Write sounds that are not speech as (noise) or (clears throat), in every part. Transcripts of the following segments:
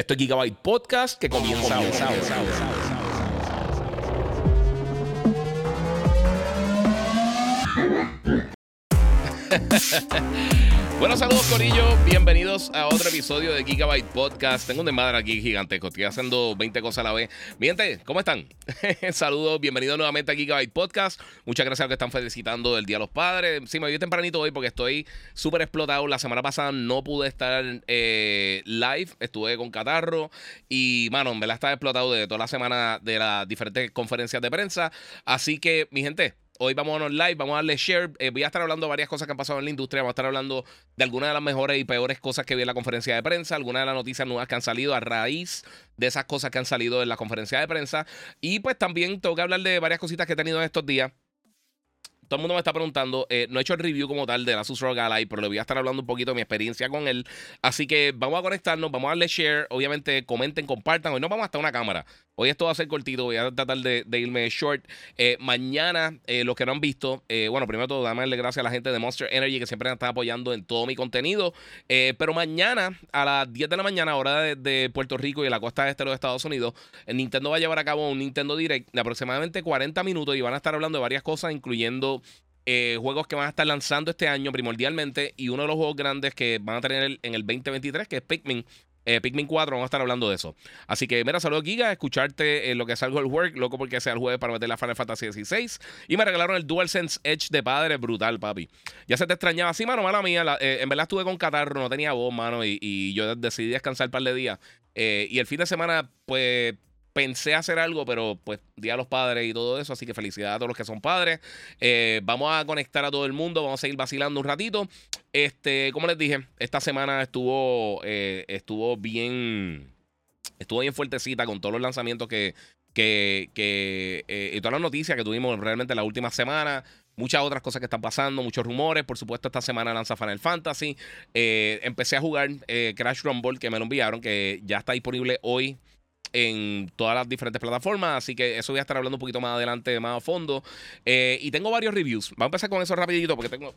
Esto es Gigabyte Podcast que comienza ahora. Bueno, saludos Corillo, bienvenidos a otro episodio de Gigabyte Podcast. Tengo un desmadre aquí gigantesco, estoy haciendo 20 cosas a la vez. Mi gente, ¿cómo están? (laughs) saludos, bienvenidos nuevamente a Gigabyte Podcast. Muchas gracias a los que están felicitando el Día de los Padres. Sí, me voy tempranito hoy porque estoy súper explotado. La semana pasada no pude estar eh, live, estuve con catarro y, mano, me la estaba explotado de toda la semana de las diferentes conferencias de prensa. Así que, mi gente, Hoy vamos a live, vamos a darle share. Eh, voy a estar hablando de varias cosas que han pasado en la industria. Vamos a estar hablando de algunas de las mejores y peores cosas que vi en la conferencia de prensa, algunas de las noticias nuevas que han salido a raíz de esas cosas que han salido en la conferencia de prensa. Y pues también tengo que hablar de varias cositas que he tenido en estos días todo el mundo me está preguntando. Eh, no he hecho el review como tal de la Asus ROG Ally, pero le voy a estar hablando un poquito de mi experiencia con él. Así que vamos a conectarnos, vamos a darle share. Obviamente, comenten, compartan. Hoy no vamos hasta una cámara. Hoy esto va a ser cortito, voy a tratar de, irme short. Eh, mañana, eh, los que no han visto, bueno, primero todo, darle gracias a la gente de Monster Energy que siempre me está apoyando en todo mi contenido. pero mañana, a las 10 de la mañana, hora de, Puerto Rico y la costa este de los Estados Unidos, Nintendo va a llevar a cabo un Nintendo Direct de aproximadamente 40 minutos y van a estar hablando de varias cosas, incluyendo eh, juegos que van a estar lanzando este año primordialmente y uno de los juegos grandes que van a tener en el 2023, que es Pikmin. Eh, Pikmin 4, vamos a estar hablando de eso. Así que, mira, saludos Giga, escucharte lo que salgo el work, loco porque sea el jueves para meter la Final Fantasy XVI. Y me regalaron el DualSense Edge de padre, brutal, papi. Ya se te extrañaba. Sí, mano, mala mía. Eh, en verdad estuve con catarro, no tenía voz, mano, y, yo decidí descansar un par de días. y el fin de semana, pues pensé hacer algo, pero pues Día a los Padres y todo eso, así que felicidades a todos los que son padres. Eh, vamos a conectar a todo el mundo, vamos a seguir vacilando un ratito. Este, como les dije, esta semana estuvo, eh, estuvo bien, estuvo bien fuertecita con todos los lanzamientos que, que, que eh, y todas las noticias que tuvimos realmente la última semana. Muchas otras cosas que están pasando, muchos rumores. Por supuesto, esta semana lanza Final Fantasy. empecé a jugar Crash Rumble, que me lo enviaron, que ya está disponible hoy en todas las diferentes plataformas. Así que eso voy a estar hablando un poquito más adelante, más a fondo. Eh, y tengo varios reviews. Vamos a empezar con eso rapidito porque tengo...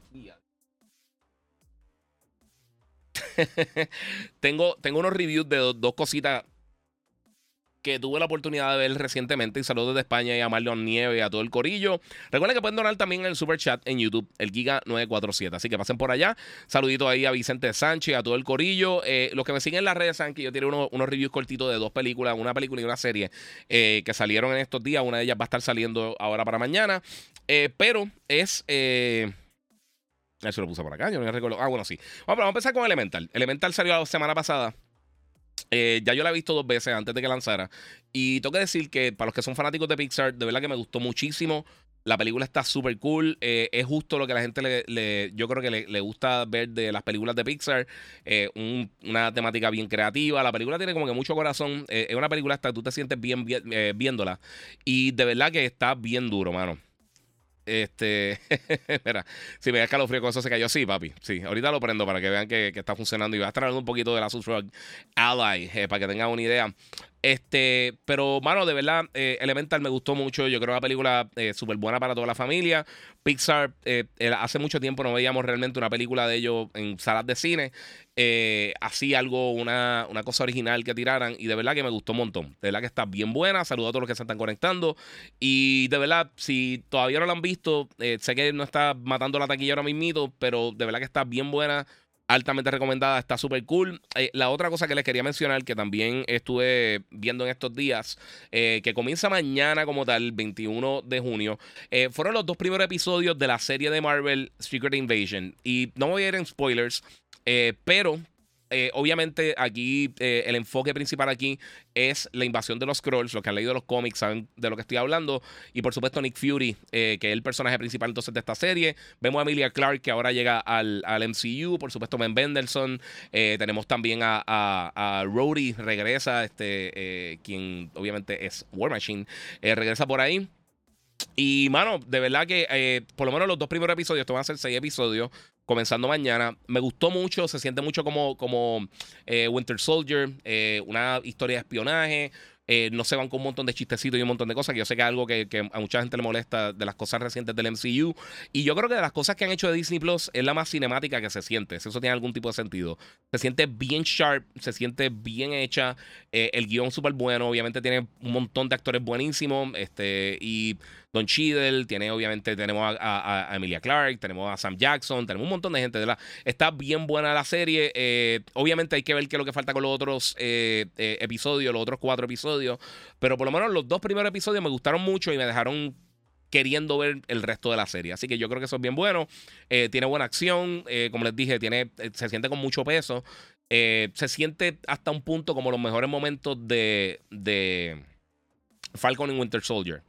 (laughs) tengo, tengo unos reviews de dos cositas que tuve la oportunidad de ver recientemente. Y saludos desde España y a Marlon Nieve y a todo el corillo. Recuerden que pueden donar también en el super chat en YouTube, el Giga947. Así que pasen por allá. Saludito ahí a Vicente Sánchez, a todo el corillo. Eh, los que me siguen en las redes saben que yo tiene unos, unos reviews cortitos de dos películas, una película y una serie eh, que salieron en estos días. Una de ellas va a estar saliendo ahora para mañana. Eh, pero es. Eso lo puse por acá, yo no recuerdo. Ah, bueno, sí. Vamos a empezar con Elemental. Elemental salió la semana pasada. Eh, ya yo la he visto dos veces antes de que lanzara. Y tengo que decir que para los que son fanáticos de Pixar, de verdad que me gustó muchísimo. La película está súper cool. Eh, es justo lo que la gente le, yo creo que le, gusta ver de las películas de Pixar. Eh, una temática bien creativa. La película tiene como que mucho corazón. es una película hasta tú te sientes bien, viéndola. Y de verdad que está bien duro, mano. Este, (laughs) mira, si me da escalofrío con eso se cayó. Sí, papi. Sí, ahorita lo prendo para que vean que, está funcionando. Y va a estar un poquito de la Asus Ally, eh, para que tengan una idea. Este, pero, mano, de verdad, eh, Elemental me gustó mucho. Yo creo que una película eh, súper buena para toda la familia. Pixar, eh, hace mucho tiempo no veíamos realmente una película de ellos en salas de cine. así algo, una, una, cosa original que tiraran. Y de verdad que me gustó un montón. De verdad que está bien buena. Saludo a todos los que se están conectando. Y de verdad, si todavía no la han visto, sé que no está matando la taquilla ahora mismo, pero de verdad que está bien buena altamente recomendada, está súper cool. Eh, la otra cosa que les quería mencionar, que también estuve viendo en estos días, eh, que comienza mañana como tal, 21 de junio, eh, fueron los dos primeros episodios de la serie de Marvel Secret Invasion. Y no voy a ir en spoilers, pero eh, obviamente aquí eh, el enfoque principal aquí es la invasión de los Scrolls. Los que han leído los cómics saben de lo que estoy hablando. Y por supuesto Nick Fury, que es el personaje principal entonces de esta serie. Vemos a Emilia Clark que ahora llega al, MCU. Por supuesto Ben Bendelson. tenemos también a, a, a Rhodey, regresa, este, quien obviamente es War Machine. regresa por ahí. Y, mano, de verdad que eh, por lo menos los dos primeros episodios, esto van a ser seis episodios, comenzando mañana. Me gustó mucho, se siente mucho como, como eh, Winter Soldier, eh, una historia de espionaje, eh, no se van con un montón de chistecitos y un montón de cosas, que yo sé que es algo que, a mucha gente le molesta de las cosas recientes del MCU. Y yo creo que de las cosas que han hecho de Disney Plus es la más cinemática que se siente, si eso tiene algún tipo de sentido. Se siente bien sharp, se siente bien hecha, el guion súper bueno, obviamente tiene un montón de actores buenísimos, este, y Don Cheadle, tiene obviamente, tenemos a, Emilia Clark, tenemos a Sam Jackson, tenemos un montón de gente, está bien buena la serie, eh, obviamente hay que ver qué es lo que falta con los otros episodios, los otros cuatro episodios pero por lo menos los dos primeros episodios me gustaron mucho y me dejaron queriendo ver el resto de la serie. Así que yo creo que eso es bien bueno. Eh, tiene buena acción, eh, como les dije, tiene, eh, se siente con mucho peso. se siente hasta un punto como los mejores momentos de, de Falcon y Winter Soldier.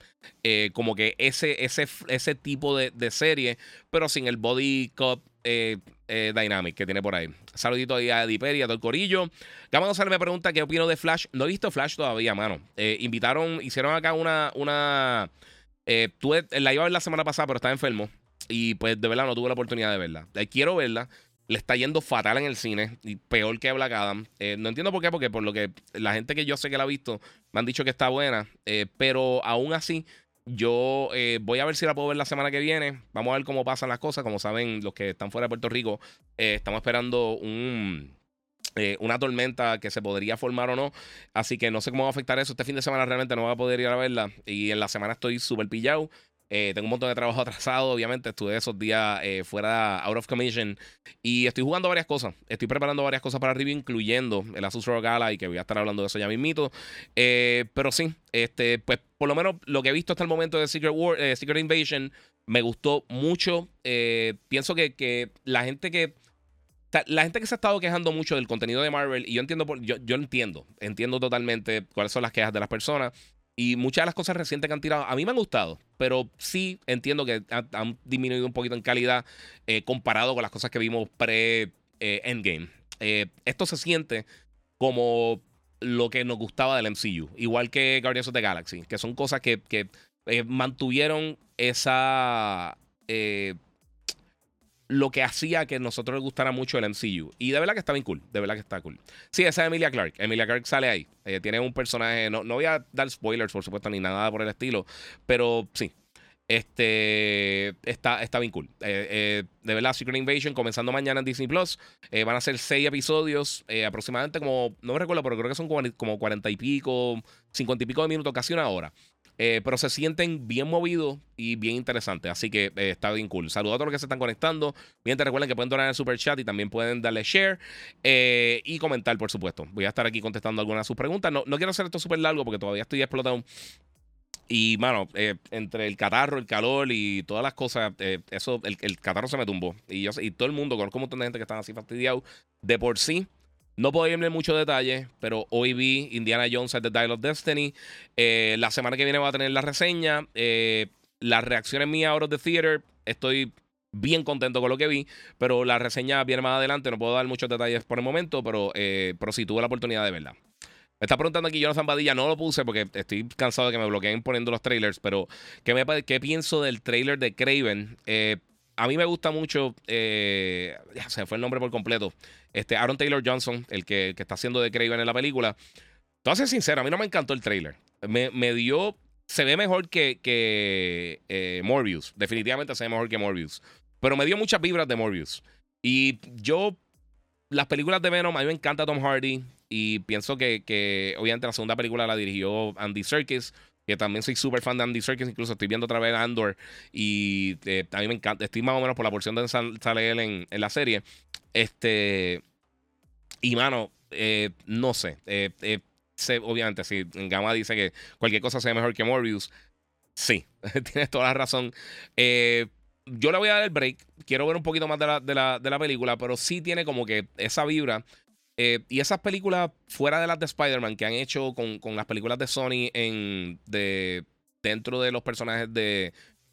como que ese, ese, ese tipo de, de, serie, pero sin el body cup eh, Dynamic que tiene por ahí. Saludito ahí a Eddie Perry, a todo el corillo. Gama González me pregunta qué opino de Flash. No he visto Flash todavía, mano. Eh, invitaron, hicieron acá una. una eh, tuve, la iba a ver la semana pasada, pero estaba enfermo. Y pues de verdad no tuve la oportunidad de verla. quiero verla. Le está yendo fatal en el cine. Y peor que Black Adam. no entiendo por qué, porque por lo que la gente que yo sé que la ha visto me han dicho que está buena. pero aún así yo eh, voy a ver si la puedo ver la semana que viene. Vamos a ver cómo pasan las cosas. Como saben, los que están fuera de Puerto Rico, eh, estamos esperando un, eh, una tormenta que se podría formar o no. Así que no sé cómo va a afectar eso. Este fin de semana realmente no voy a poder ir a verla. Y en la semana estoy súper pillado. Eh, tengo un montón de trabajo (laughs) atrasado, obviamente. Estuve esos días eh, fuera, out of commission. Y estoy jugando varias cosas. Estoy preparando varias cosas para review, incluyendo el Asus ROG Gala, y que voy a estar hablando de eso ya mismito. Eh, pero sí, este, pues por lo menos lo que he visto hasta el momento de Secret, War, Secret Invasion me gustó mucho. pienso que, que la gente que la gente que se ha estado quejando mucho del contenido de Marvel, y yo entiendo, yo, yo entiendo, entiendo totalmente cuáles son las quejas de las personas. Y muchas de las cosas recientes que han tirado, a mí me han gustado, pero sí entiendo que han, disminuido un poquito en calidad eh, comparado con las cosas que vimos pre-Endgame. Eh, esto se siente como lo que nos gustaba del MCU, igual que Guardians of the Galaxy, que son cosas que, que eh, mantuvieron esa lo que hacía que a nosotros les gustara mucho el MCU. Y de verdad que está bien cool. De verdad que está cool. Sí, esa es Emilia Clark. Emilia Clark sale ahí. tiene un personaje. No, no voy a dar spoilers, por supuesto, ni nada por el estilo. Pero sí. Este está, está bien cool. Eh, eh, de verdad, Secret Invasion comenzando mañana en Disney Plus. Eh, van a ser seis episodios, aproximadamente como, no me recuerdo, pero creo que son como cuarenta y pico, cincuenta y pico de minutos, casi una hora. Eh, pero se sienten bien movidos y bien interesantes. Así que eh, está bien cool. Saludos a todos los que se están conectando. Mientras recuerden que pueden donar en el super chat y también pueden darle share eh, y comentar, por supuesto. Voy a estar aquí contestando algunas de sus preguntas. No, no quiero hacer esto súper largo porque todavía estoy explotado. Y, mano, entre el catarro, el calor y todas las cosas, eso, el, el, catarro se me tumbó. Y yo y todo el mundo, conozco un montón de gente que están así fastidiados de por sí. No puedo irme en muchos detalles, pero hoy vi Indiana Jones at the Dial of Destiny. Eh, la semana que viene va a tener la reseña. Eh, las reacciones mías out of the theater, estoy bien contento con lo que vi, pero la reseña viene más adelante. No puedo dar muchos detalles por el momento, pero, eh, pero sí tuve la oportunidad de verla. Me está preguntando aquí Jonathan Badilla, no lo puse porque estoy cansado de que me bloqueen poniendo los trailers, pero ¿qué, me, pienso del trailer de Craven? Eh, a mí me gusta mucho, eh, se fue el nombre por completo, este Aaron Taylor Johnson, el que, está haciendo de Craven en la película. Entonces, sincero, a mí no me encantó el trailer. Me, dio, se ve mejor que, que eh, Morbius, definitivamente se ve mejor que Morbius, pero me dio muchas vibras de Morbius. Y yo, las películas de Venom, a mí me encanta Tom Hardy y pienso que, que obviamente la segunda película la dirigió Andy Serkis que también soy súper fan de Andy Serkis, incluso estoy viendo otra vez Andor y eh, a mí me encanta, estoy más o menos por la porción de sale él en, la serie. Este, y mano, eh, no sé, eh, obviamente, si Gama dice que cualquier cosa sea mejor que Morbius, sí, (laughs) tienes toda la razón. yo le voy a dar el break, quiero ver un poquito más de la, de la película, pero sí tiene como que esa vibra Eh, y esas películas, fuera de las de Spider-Man, que han hecho con, con, las películas de Sony en, de, dentro de los personajes de,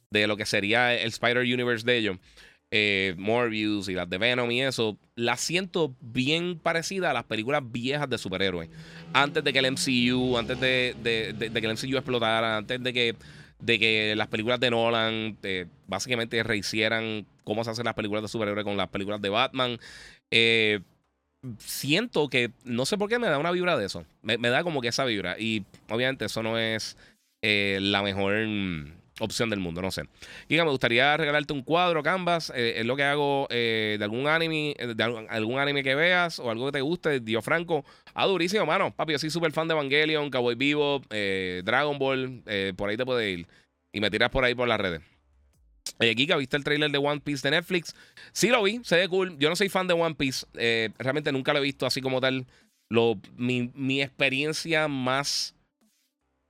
de lo que sería el Spider-Universe de ellos, eh, Morbius y las de Venom y eso, las siento bien parecidas a las películas viejas de superhéroes. Antes de que el MCU, antes de, que el MCU explotara, antes de que, de que las películas de Nolan eh, básicamente rehicieran cómo se hacen las películas de superhéroes con las películas de Batman. Siento que, no sé por qué me da una vibra de eso. Me, da como que esa vibra. Y obviamente eso no es eh, la mejor opción del mundo, no sé. Giga, me gustaría regalarte un cuadro, Canvas. Eh, es lo que hago eh, de algún anime, de algún, anime que veas o algo que te guste. Dio Franco. Ah, durísimo, mano. Papi, yo soy súper fan de Evangelion, Cowboy Vivo, Dragon Ball. por ahí te puedes ir. Y me tiras por ahí por las redes. Oye, Giga, ¿viste el trailer de One Piece de Netflix? Sí lo vi, se ve cool. Yo no soy fan de One Piece. Eh, realmente nunca lo he visto así como tal. Lo, mi, experiencia más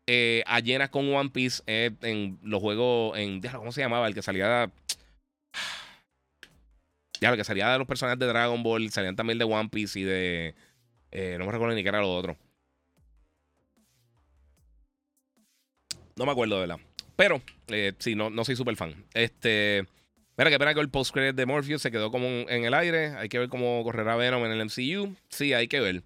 eh, con One Piece es en los juegos. En, ¿Cómo se llamaba? El que salía. (sighs) Ya, el que salía de los personajes de Dragon Ball. Salían también de One Piece y de. Eh, no me recuerdo ni qué era lo otro. No me acuerdo de verdad. Pero, eh, sí, no, no soy súper fan. Este. Mira, qué pena que el post de Morpheus se quedó como en el aire. Hay que ver cómo correrá Venom en el MCU. Sí, hay que ver.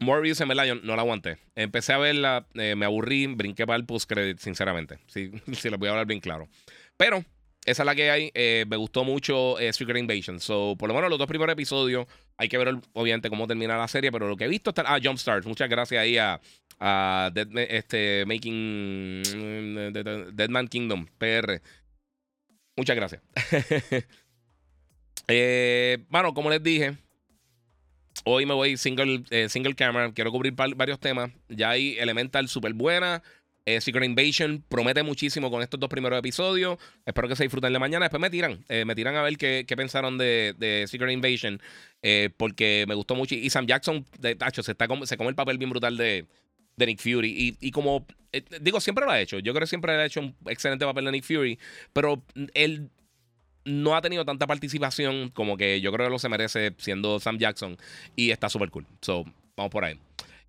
Morbius en verdad yo no la aguanté. Empecé a verla, eh, me aburrí, brinqué para el post-credit, sinceramente. Sí, (laughs) sí, les voy a hablar bien claro. Pero esa es la que hay. Eh, me gustó mucho Secret Invasion. So, por lo menos los dos primeros episodios. Hay que ver, obviamente, cómo termina la serie. Pero lo que he visto está. Ah, Jumpstart. Muchas gracias ahí a, a Dead, este, Making Deadman Kingdom, PR. Muchas gracias. (laughs) eh, bueno, como les dije, hoy me voy single, eh, single camera. Quiero cubrir varios temas. Ya hay Elemental super buena. Eh, Secret Invasion promete muchísimo con estos dos primeros episodios. Espero que se disfruten de mañana. Después me tiran. Eh, me tiran a ver qué, pensaron de, Secret Invasion. porque me gustó mucho. Y Sam Jackson, de tacho, se, está, se come el papel bien brutal de, Nick Fury. Y, como eh, digo, siempre lo ha hecho. Yo creo que siempre ha hecho un excelente papel de Nick Fury, pero él no ha tenido tanta participación como que yo creo que lo se merece siendo Sam Jackson y está súper cool. So, vamos por ahí.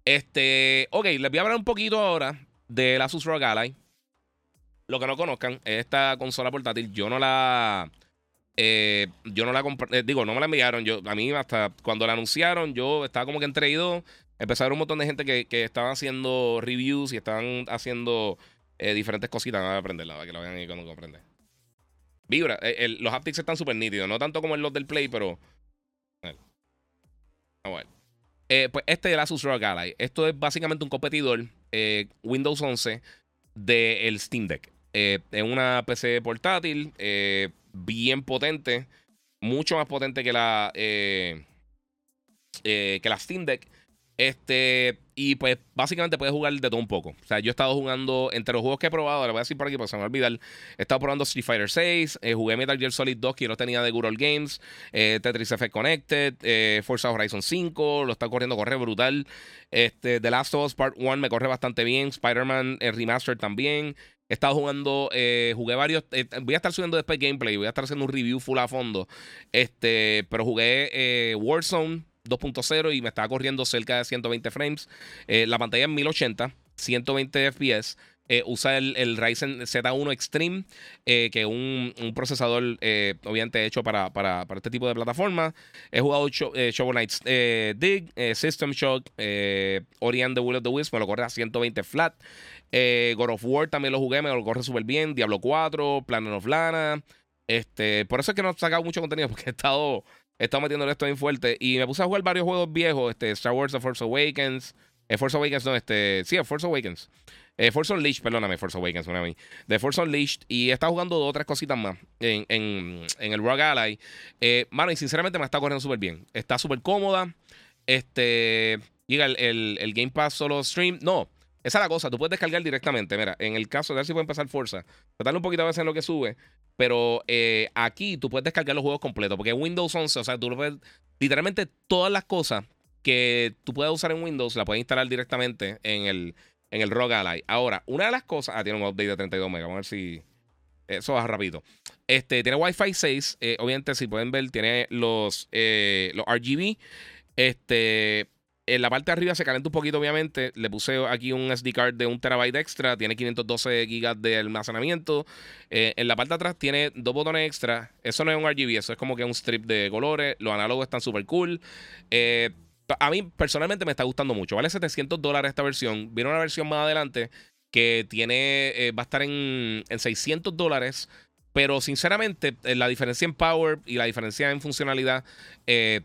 Este, ok, les voy a hablar un poquito ahora de la Asus ROG Ally. Lo que no conozcan, esta consola portátil, yo no la. Eh, yo no la compré, eh, digo, no me la enviaron. Yo, a mí, hasta cuando la anunciaron, yo estaba como que a haber un montón de gente que, que haciendo reviews y estaban haciendo eh, diferentes cositas. Voy a aprenderla, para que lo vean ahí cuando comprende. Vibra, los haptics están súper nítidos, no tanto como en los del Play, pero. Vamos a ver. Pues este es el Asus ROG Ally. Esto es básicamente un competidor Windows 11 del Steam Deck. es una PC portátil bien potente, mucho más potente que la, que la Steam Deck. Este, y pues básicamente puedes jugar de todo un poco. O sea, yo he estado jugando, entre los juegos que he probado, le voy a decir por aquí porque se me olvidar. He estado probando Street Fighter 6, eh, jugué Metal Gear Solid 2, que yo lo tenía de Good Games, eh, Tetris Effect Connected, eh, Forza Horizon 5, lo está corriendo, corre brutal. Este, The Last of Us Part 1 me corre bastante bien, Spider-Man Remastered también. He estado jugando, jugué varios. voy a estar subiendo después gameplay, voy a estar haciendo un review full a fondo. Este, pero jugué Warzone. 2.0 y me estaba corriendo cerca de 120 frames. Eh, la pantalla en 1080, 120 FPS. Eh, usa el, Ryzen Z1 Extreme, eh, que es un, procesador obviamente hecho para, para, este tipo de plataformas. He jugado Shovel Knights Dig, System Shock, Ori and the Will of the Wisp, me lo corre a 120 flat. God of War también lo jugué, me lo corre súper bien. Diablo 4, Planet of Lana. Este, por eso es que no he sacado mucho contenido, (laughs) porque he estado estado metiéndole esto bien fuerte. Y me puse a jugar varios juegos viejos. Este, Star Wars The Force Awakens. Eh, Force Awakens, no, este. Sí, Force Awakens. Eh, Force Unleashed, perdóname, Force Awakens, una mí. De Force Unleashed. Y estado jugando otras cositas más en, en, en el Rogue Ally. Eh, mano, y sinceramente me está corriendo súper bien. Está súper cómoda. Este. Llega el, el, Game Pass solo stream. No. Esa es la cosa, tú puedes descargar directamente. Mira, en el caso de ver si puede empezar Forza, darle un poquito a veces en lo que sube, pero eh, aquí tú puedes descargar los juegos completos, porque Windows 11, o sea, tú puedes, literalmente todas las cosas que tú puedes usar en Windows, la puedes instalar directamente en el, en el ROG Ally. Ahora, una de las cosas, ah, tiene un update de 32 megas, vamos a ver si eso va rápido. Este, tiene Wi-Fi 6. obviamente, si pueden ver, tiene los, los RGB. Este, en la parte de arriba se calienta un poquito, obviamente. Le puse aquí un SD card de un terabyte extra. Tiene 512 gigas de almacenamiento. Eh, en la parte de atrás tiene dos botones extra. Eso no es un RGB, eso es como que un strip de colores. Los análogos están súper cool. Eh, a mí personalmente me está gustando mucho. Vale 700 dólares esta versión. Viene una versión más adelante que tiene eh, va a estar en, en 600 dólares. Pero sinceramente, la diferencia en power y la diferencia en funcionalidad es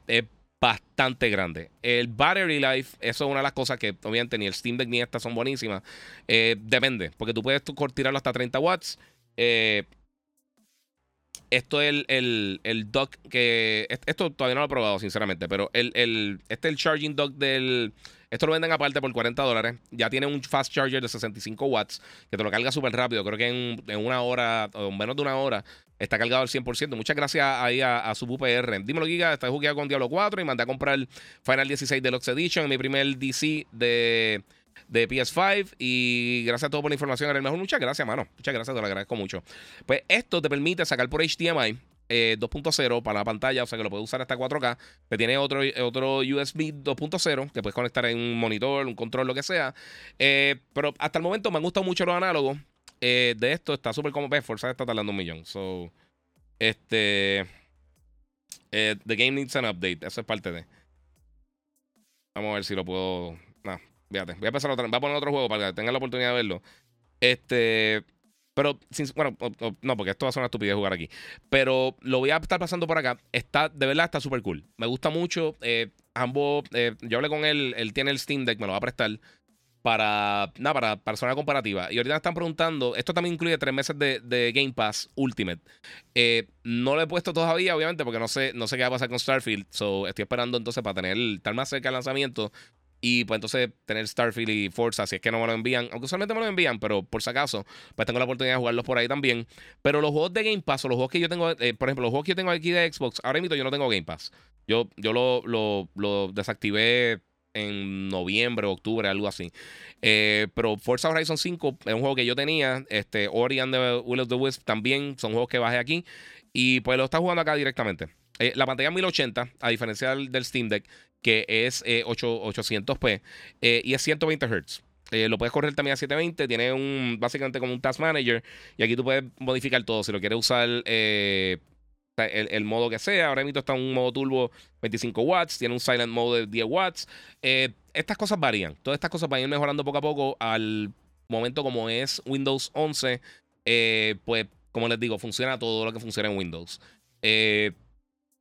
bastante grande. El battery life, eso es una de las cosas que obviamente ni el Steam Deck ni esta son buenísimas. Eh, depende, porque tú puedes tirarlo hasta 30 watts. Eh, esto es el, el, dock que. Esto todavía no lo he probado, sinceramente, pero el, el, este es el charging dock del. Esto lo venden aparte por 40 dólares. Ya tiene un fast charger de 65 watts que te lo carga súper rápido. Creo que en, en, una hora o menos de una hora Está cargado al 100%. Muchas gracias ahí a, su UPR. Dímelo, Giga. Está jugando con Diablo 4 y mandé a comprar Final 16 Deluxe Edition en mi primer DC de, de PS5. Y gracias a todos por la información. Era el mejor. Muchas gracias, mano. Muchas gracias, te lo agradezco mucho. Pues esto te permite sacar por HDMI. 2.0 eh, para la pantalla, o sea que lo puedes usar hasta 4K. Que tiene otro, otro USB 2.0 que puedes conectar en un monitor, un control, lo que sea. Eh, pero hasta el momento me han gustado mucho los análogos. Eh, de esto está súper como. Ves, Forza está tardando un millón. So, este. Eh, the game needs an update. Eso es parte de. Vamos a ver si lo puedo. Fíjate. Voy a empezar otra. A poner otro juego para que tengan la oportunidad de verlo. Este. Pero, bueno, no, porque esto va a ser una estupidez jugar aquí. Pero lo voy a estar pasando por acá. Está, de verdad, está súper cool. Me gusta mucho. Eh, ambos, yo hablé con él, él tiene el Steam Deck, me lo va a prestar para, nada, para persona comparativa. Y ahorita me están preguntando, esto también incluye tres meses de, Game Pass Ultimate. Eh, no lo he puesto todavía, obviamente, porque no sé, no sé qué va a pasar con Starfield. So, estoy esperando entonces para tener, estar más cerca del lanzamiento. Y pues entonces tener Starfield y Forza, si es que no me lo envían, aunque usualmente me lo envían, pero por si acaso, pues tengo la oportunidad de jugarlos por ahí también. Pero los juegos de Game Pass o los juegos que yo tengo, eh, por ejemplo, los juegos que yo tengo aquí de Xbox, ahora mismo yo no tengo Game Pass. Yo, yo lo, lo, desactivé en noviembre, octubre, algo así. Eh, pero Forza Horizon 5 es un juego que yo tenía. Este, Ori and the Will of the Wisp también son juegos que bajé aquí. Y pues lo está jugando acá directamente. Eh, la pantalla 1080, a diferencia del, Steam Deck, que es 800p eh, y es 120 Hz. lo puedes correr también a 720. Tiene un básicamente como un Task Manager. Y aquí tú puedes modificar todo. Si lo quieres usar el, modo que sea. Ahora mismo está un modo turbo 25 watts, tiene un silent mode de 10 watts. Eh, estas cosas varían. Todas estas cosas van a ir mejorando poco a poco al momento como es Windows 11. Eh, pues, como les digo, funciona todo lo que funciona en Windows. Eh,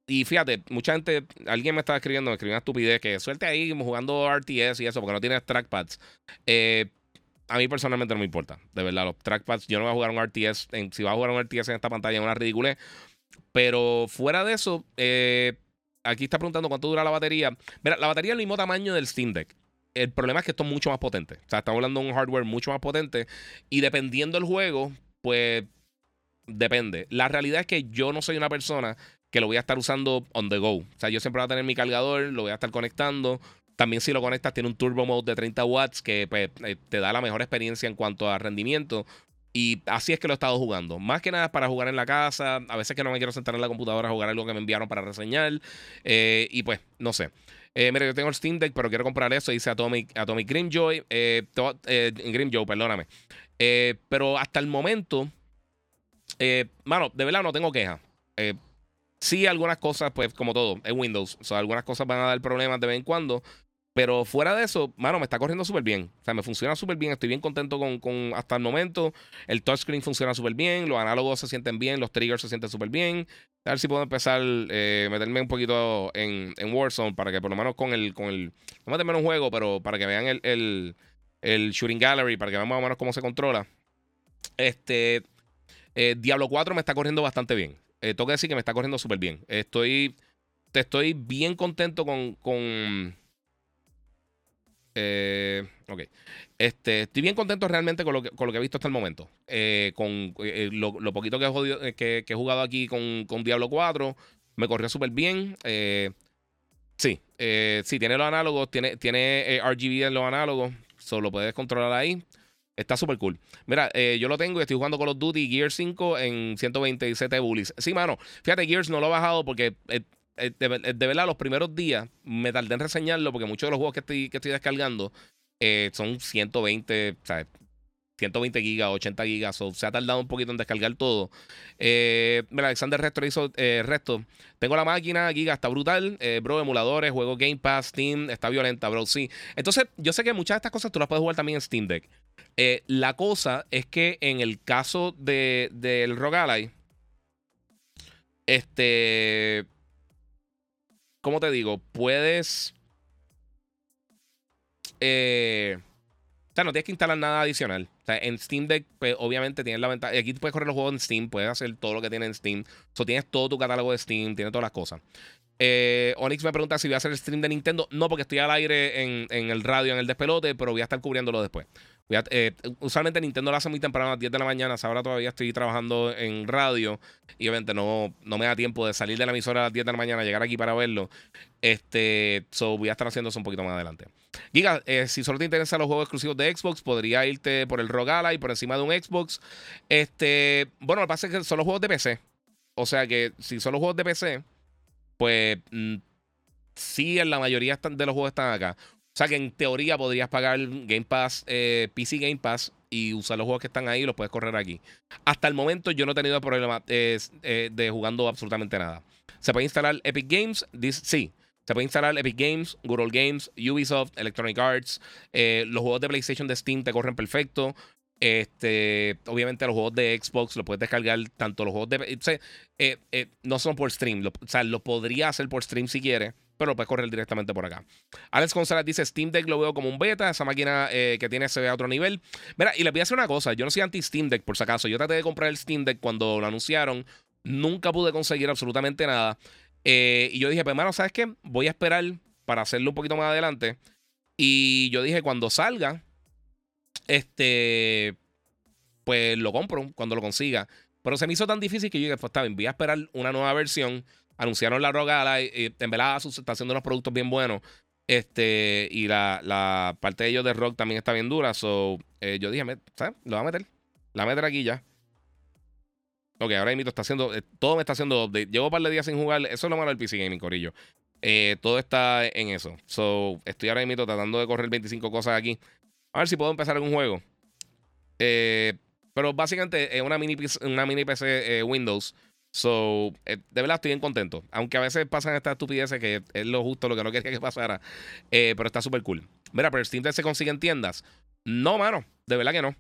y fíjate, mucha gente, alguien me estaba escribiendo, me escribió una estupidez que suelte ahí jugando RTS y eso, porque no tienes trackpads. a mí personalmente no me importa, de verdad, los trackpads, yo no voy a jugar un RTS, si va a jugar un RTS en esta pantalla es una ridiculez. Pero fuera de eso, eh, aquí está preguntando cuánto dura la batería. Mira, la batería es el mismo tamaño del Steam Deck. El problema es que esto es mucho más potente. O sea, estamos hablando de un hardware mucho más potente. Y dependiendo del juego, pues depende. La realidad es que yo no soy una persona que lo voy a estar usando on the go. O sea, yo siempre voy a tener mi cargador, lo voy a estar conectando. También si lo conectas tiene un turbo mode de 30 watts que pues, eh, te da la mejor experiencia en cuanto a rendimiento. Y así es que lo he estado jugando. Más que nada para jugar en la casa. A veces que no me quiero sentar en la computadora a jugar algo que me enviaron para reseñar. Eh, y pues, no sé. Eh, mira, yo tengo el Steam Deck, pero quiero comprar eso. Dice Atomic, Atomic Grimjoy. Eh, eh Grimjoy, perdóname. pero hasta el momento, mano, de verdad no tengo queja. Sí, algunas cosas, pues como todo, es Windows. O sea, algunas cosas van a dar problemas de vez en cuando. Pero fuera de eso, mano, me está corriendo súper bien. O sea, me funciona súper bien. Estoy bien contento con, con, hasta el momento. El touchscreen funciona súper bien. Los análogos se sienten bien. Los triggers se sienten súper bien. A ver si puedo empezar eh, meterme un poquito en, en, Warzone para que por lo menos con el. Con el no meterme en un juego, pero para que vean el, el, el Shooting Gallery, para que vean más o menos cómo se controla. Este. Eh, Diablo 4 me está corriendo bastante bien. Eh, tengo que decir que me está corriendo súper bien. Estoy. Estoy bien contento con. con eh, ok. Este, estoy bien contento realmente con lo que, con lo que he visto hasta el momento. Eh, con eh, lo, poquito que he, jodido, que, he, jugado aquí con, con Diablo 4, me corrió súper bien. sí, sí, tiene los análogos, tiene, tiene RGB en los análogos, solo puedes controlar ahí. Está súper cool. Mira, eh, yo lo tengo y estoy jugando Call of Duty Gears 5 en 127 bullies. Sí, mano. Fíjate, Gears no lo he bajado porque eh, eh, de, verdad los primeros días me tardé en reseñarlo porque muchos de los juegos que estoy, que estoy descargando son 120, o sea, 120 gigas, 80 gigas, o se ha tardado un poquito en descargar todo. Mira, Alexander Resto hizo resto. Tengo la máquina, giga, está brutal, bro, emuladores, juego Game Pass, Steam, está violenta, bro, sí. Entonces, yo sé que muchas de estas cosas tú las puedes jugar también en Steam Deck. La cosa es que en el caso de, del Rogue este, ¿cómo te digo? Puedes... Eh, o sea, no tienes que instalar nada adicional. O sea, en Steam Deck, pues, obviamente tienes la ventaja. Aquí puedes correr los juegos en Steam, puedes hacer todo lo que tiene en Steam. O sea, tienes todo tu catálogo de Steam, tienes todas las cosas. Eh, Onyx me pregunta si voy a hacer el stream de Nintendo. No, porque estoy al aire en el radio, en el despelote, pero voy a estar cubriéndolo después. Eh, usualmente Nintendo lo hace muy temprano a las 10 de la mañana. Ahora todavía estoy trabajando en radio. Y obviamente no, no me da tiempo de salir de la emisora a las 10 de la mañana, llegar aquí para verlo. Este, so voy a estar haciendo eso un poquito más adelante. Giga, eh, si solo te interesan los juegos exclusivos de Xbox, podría irte por el Rogala y por encima de un Xbox. Este, bueno, lo que pasa es que son los juegos de PC. O sea que si son los juegos de PC, pues mm, sí, en la mayoría de los juegos están acá. O sea que en teoría podrías pagar Game Pass, eh, PC Game Pass y usar los juegos que están ahí y los puedes correr aquí. Hasta el momento yo no he tenido problema eh, de jugando absolutamente nada. ¿Se puede instalar Epic Games? sí. Se puede instalar Epic Games, Google Games, Ubisoft, Electronic Arts. Eh, los juegos de PlayStation de Steam te corren perfecto. Este, obviamente los juegos de Xbox los puedes descargar tanto los juegos de... no son por stream. o sea, lo podría hacer por stream si quieres pero lo puedes correr directamente por acá. Alex González dice: Steam Deck lo veo como un beta, esa máquina eh, que tiene se ve a otro nivel. Mira, y les voy a hacer una cosa: yo no soy anti-Steam Deck, por si acaso. Yo traté de comprar el Steam Deck cuando lo anunciaron, nunca pude conseguir absolutamente nada. Eh, y yo dije: Pues, hermano, ¿sabes qué? Voy a esperar para hacerlo un poquito más adelante. Y yo dije: Cuando salga, este, pues lo compro cuando lo consiga. Pero se me hizo tan difícil que yo dije: Pues está bien, voy a esperar una nueva versión anunciaron la Rogala y, en verdad está haciendo unos productos bien buenos. Este, y la, parte de ellos de rock también está bien dura. So, eh, yo dije, ¿sabes? Lo voy a meter. La voy a meter aquí ya. Ok, ahora mismo está haciendo. Eh, todo me está haciendo Llevo un par de días sin jugar. Eso es lo malo del PC Gaming, Corillo. Eh, todo está en eso. So, estoy ahora mismo tratando de correr 25 cosas aquí. A ver si puedo empezar un juego. pero básicamente es una mini, una mini PC Windows So, eh, de verdad estoy bien contento. Aunque a veces pasan estas estupideces que es lo justo, lo que no quería que pasara. Eh, pero está súper cool. Mira, pero Steam Deck se consigue en tiendas. No, mano. De verdad que no.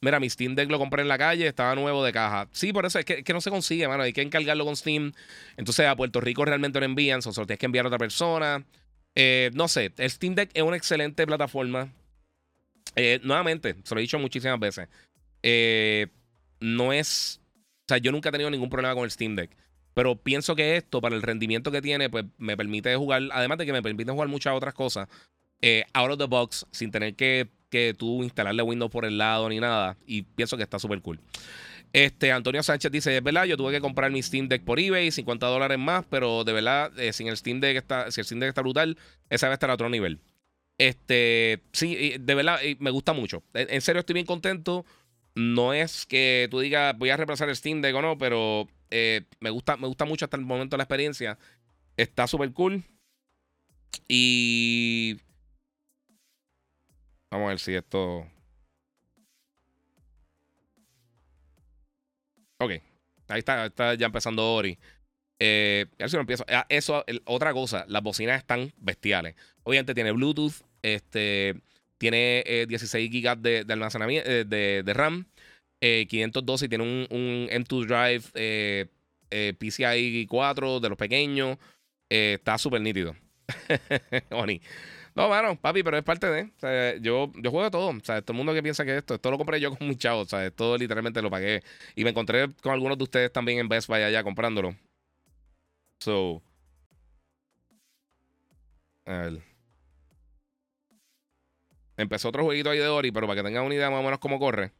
Mira, mi Steam Deck lo compré en la calle, estaba nuevo de caja. Sí, por eso es que, no se consigue, mano. Hay que encargarlo con Steam. Entonces a Puerto Rico realmente lo envían, solo tienes que enviar a otra persona. Eh, no sé, el Steam Deck es una excelente plataforma. nuevamente, se lo he dicho muchísimas veces. no es o sea, yo nunca he tenido ningún problema con el Steam Deck. Pero pienso que esto, para el rendimiento que tiene, pues me permite jugar, además de que me permite jugar muchas otras cosas, eh, out of the box, sin tener que, que tú instalarle Windows por el lado ni nada. Y pienso que está súper cool. Este, Antonio Sánchez dice, es verdad, yo tuve que comprar mi Steam Deck por eBay, 50 dólares más, pero de verdad, eh, sin el Steam Deck está, si el Steam Deck está brutal, esa va a estar a otro nivel. Este, sí, de verdad, me gusta mucho. En serio, estoy bien contento. No es que tú digas, voy a reemplazar el Steam Deck o no, pero eh, me, gusta, me gusta mucho hasta el momento la experiencia. Está súper cool. Y. Vamos a ver si esto. Ok. Ahí está, está ya empezando Ori. Eh, a ver si lo empiezo. Ah, eso, otra cosa, las bocinas están bestiales. Obviamente tiene Bluetooth. Este. Tiene 16 eh, GB de, almacenamiento eh, de, RAM. 512 y tiene un, un M2 Drive PCI 4 de los pequeños. está súper nítido. (laughs) Oni. No, bueno, papi, pero es parte de. yo, yo juego todo. O sea, todo el mundo que piensa que esto, esto lo compré yo con mis chavos. O sea, esto literalmente lo pagué. Y me encontré con algunos de ustedes también en Best Buy allá comprándolo. So. A ver. Empezó otro jueguito ahí de Ori, pero para que tengan una idea más o menos cómo corre.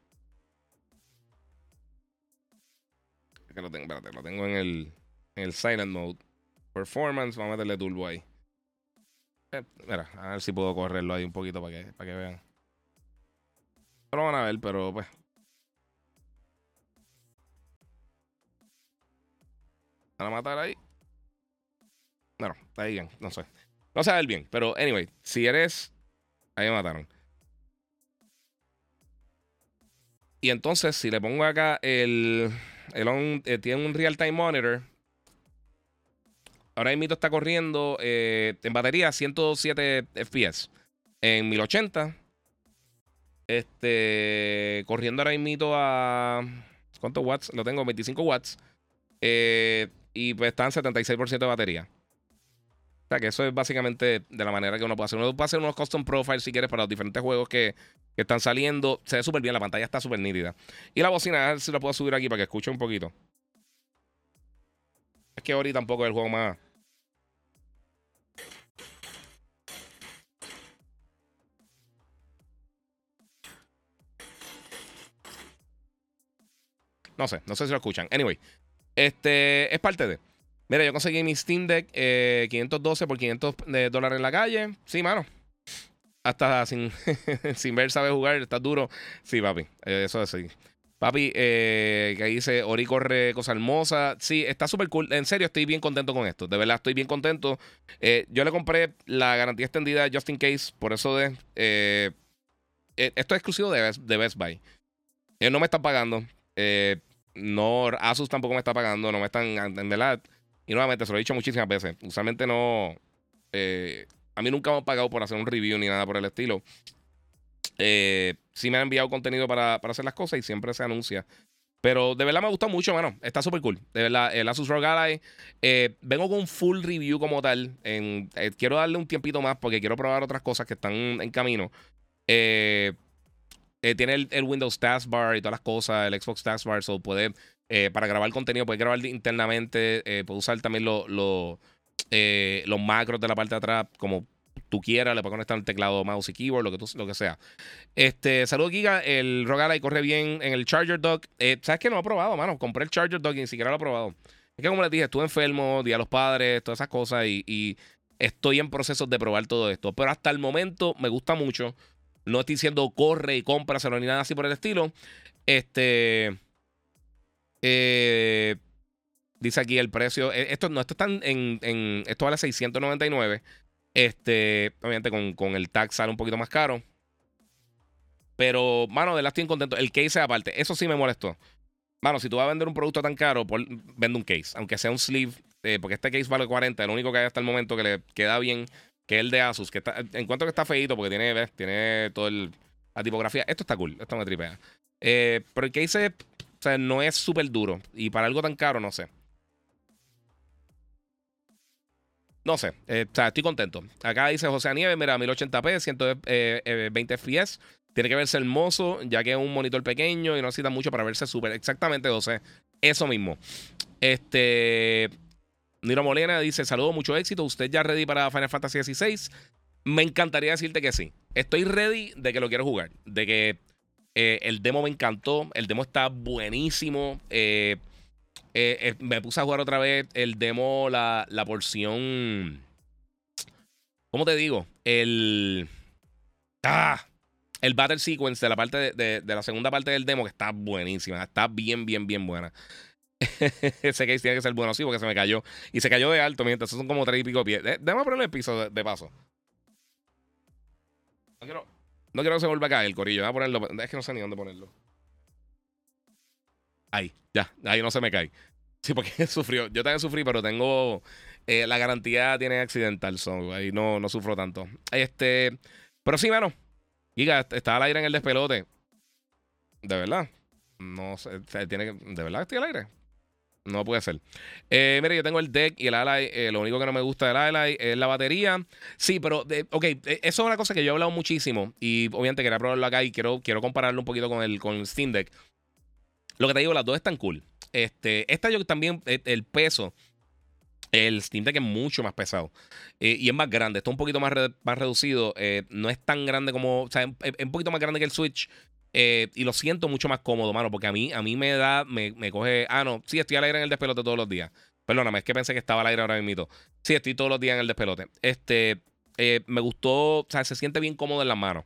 Que lo tengo, espérate, lo tengo en el, en el Silent Mode. Performance, vamos a meterle turbo ahí. Eh, mira, a ver si puedo correrlo ahí un poquito para que, para que vean. No lo van a ver, pero pues. ¿Van a matar ahí? No, está ahí bien, no sé. No se ve bien, pero anyway, si eres. Ahí me mataron. Y entonces, si le pongo acá el. el eh, tiene un real time monitor. Ahora mismo está corriendo eh, en batería 107 FPS. En 1080. Este. Corriendo ahora mismo a. ¿Cuántos watts? Lo tengo, 25 watts. Eh, y pues está en 76% de batería. O sea que eso es básicamente de la manera que uno puede hacer. Uno puede hacer unos custom profiles si quieres para los diferentes juegos que, están saliendo. Se ve súper bien, la pantalla está súper nítida. Y la bocina, a ver si la puedo subir aquí para que escuche un poquito. Es que ahorita tampoco es el juego más. No sé, no sé si lo escuchan. Anyway, este es parte de. Mira, yo conseguí mi Steam Deck 512 eh, por 500 eh, dólares en la calle. Sí, mano. Hasta sin, (laughs) sin ver, sabe jugar, está duro. Sí, papi. Eh, eso es así. Papi, que dice Ori corre cosa hermosa. Sí, está súper cool. En serio, estoy bien contento con esto. De verdad, estoy bien contento. yo le compré la garantía extendida just in case. Por eso de. esto es exclusivo de Best, de Best Buy. Ellos no me están pagando. no, Asus tampoco me está pagando. No me están. En verdad y nuevamente, se lo he dicho muchísimas veces. Usualmente no. Eh, a mí nunca me han pagado por hacer un review ni nada por el estilo. Eh, sí me han enviado contenido para, hacer las cosas y siempre se anuncia. Pero de verdad me gusta mucho, mano. Está súper cool. De verdad, el Asus ROG Ally. Eh, vengo con un full review como tal. Quiero darle un tiempito más porque quiero probar otras cosas que están en camino. tiene el, Windows Taskbar y todas las cosas, el Xbox Taskbar, so puede eh, para grabar contenido, puedes grabar internamente, eh, puedes usar también eh, los macros de la parte de atrás como tú quieras, le puedes conectar el teclado, mouse y keyboard, lo que, tú, lo que sea. Este, saludos Giga, el Rogala corre bien en el Charger Dock. ¿Sabes que no lo he probado, mano? Compré el Charger Dock y ni siquiera lo he probado. Es que como les dije, estuve enfermo, día a los padres, todas esas cosas y, y estoy en proceso de probar todo esto. Pero hasta el momento me gusta mucho. No estoy diciendo corre y cómpraselo ni nada así por el estilo. Este... Eh, dice aquí el precio. Eh, esto no, esto está en, en Esto vale 699. Este, obviamente con, con, el tax sale un poquito más caro. Pero, mano, de la estoy contento. El case aparte. Eso sí me molestó. Mano, si tú vas a vender un producto tan caro, vende un case. Aunque sea un sleeve. Eh, porque este case vale 40. El único que hay hasta el momento que le queda bien. Que es el de Asus. Que está, en cuanto que está feito. Porque tiene, tiene todo. La tipografía. Esto está cool. Esto me tripea. pero el case o sea, no es súper duro. Y para algo tan caro, no sé. No sé. Eh, o sea, estoy contento. Acá dice José Nieves, mira, 1080p, 120 FPS. Tiene que verse hermoso, ya que es un monitor pequeño y no necesita mucho para verse súper. Exactamente, José. Eso mismo. Este. Niro Molina dice: Saludos, mucho éxito. ¿Usted ya ready para Final Fantasy XVI? Me encantaría decirte que sí. Estoy ready de que lo quiero jugar. De que eh, el demo me encantó. El demo está buenísimo. Eh, eh, me puse a jugar otra vez el demo, la, la porción. ¿Cómo te digo? El. Ah, el Battle Sequence de la parte de, la segunda parte del demo, que está buenísima. Está bien, bien, bien buena. (laughs) Ese case tiene que ser bueno, sí, porque se me cayó. Y se cayó de alto, mientras son como tres y pico pies. Déjame ponerle el piso de, de paso. No quiero. No quiero que se vuelva a caer el corillo. Voy a ponerlo. Es que no sé ni dónde ponerlo. Ahí, ya. Ahí no se me cae. Sí, porque (laughs) sufrió. Yo también sufrí, pero tengo. Eh, la garantía tiene accidental. So, ahí no, no sufro tanto. Este. Pero sí, mano. Giga, está al aire en el despelote. De verdad. No sé. Tiene ¿De verdad estoy al aire? No puede ser. Eh, mire, yo tengo el deck y el Ally. Eh, lo único que no me gusta del Ally es la batería. Sí, pero, ok, eh, eso es una cosa que yo he hablado muchísimo. Y obviamente quería probarlo acá y quiero, quiero compararlo un poquito con el, con Steam Deck. Lo que te digo, las dos están cool. Este, esta yo también, el peso. El Steam Deck es mucho más pesado y es más grande. Está un poquito más, más reducido. no es tan grande como. O sea, es, un poquito más grande que el Switch. Eh, y lo siento mucho más cómodo, mano, porque a mí, a mí me da, me, me coge. Ah, no, sí, estoy al aire en el despelote todos los días. Perdóname, es que pensé que estaba al aire ahora mismo. Sí, estoy todos los días en el despelote. Este, eh, me gustó, o sea, se siente bien cómodo en las manos.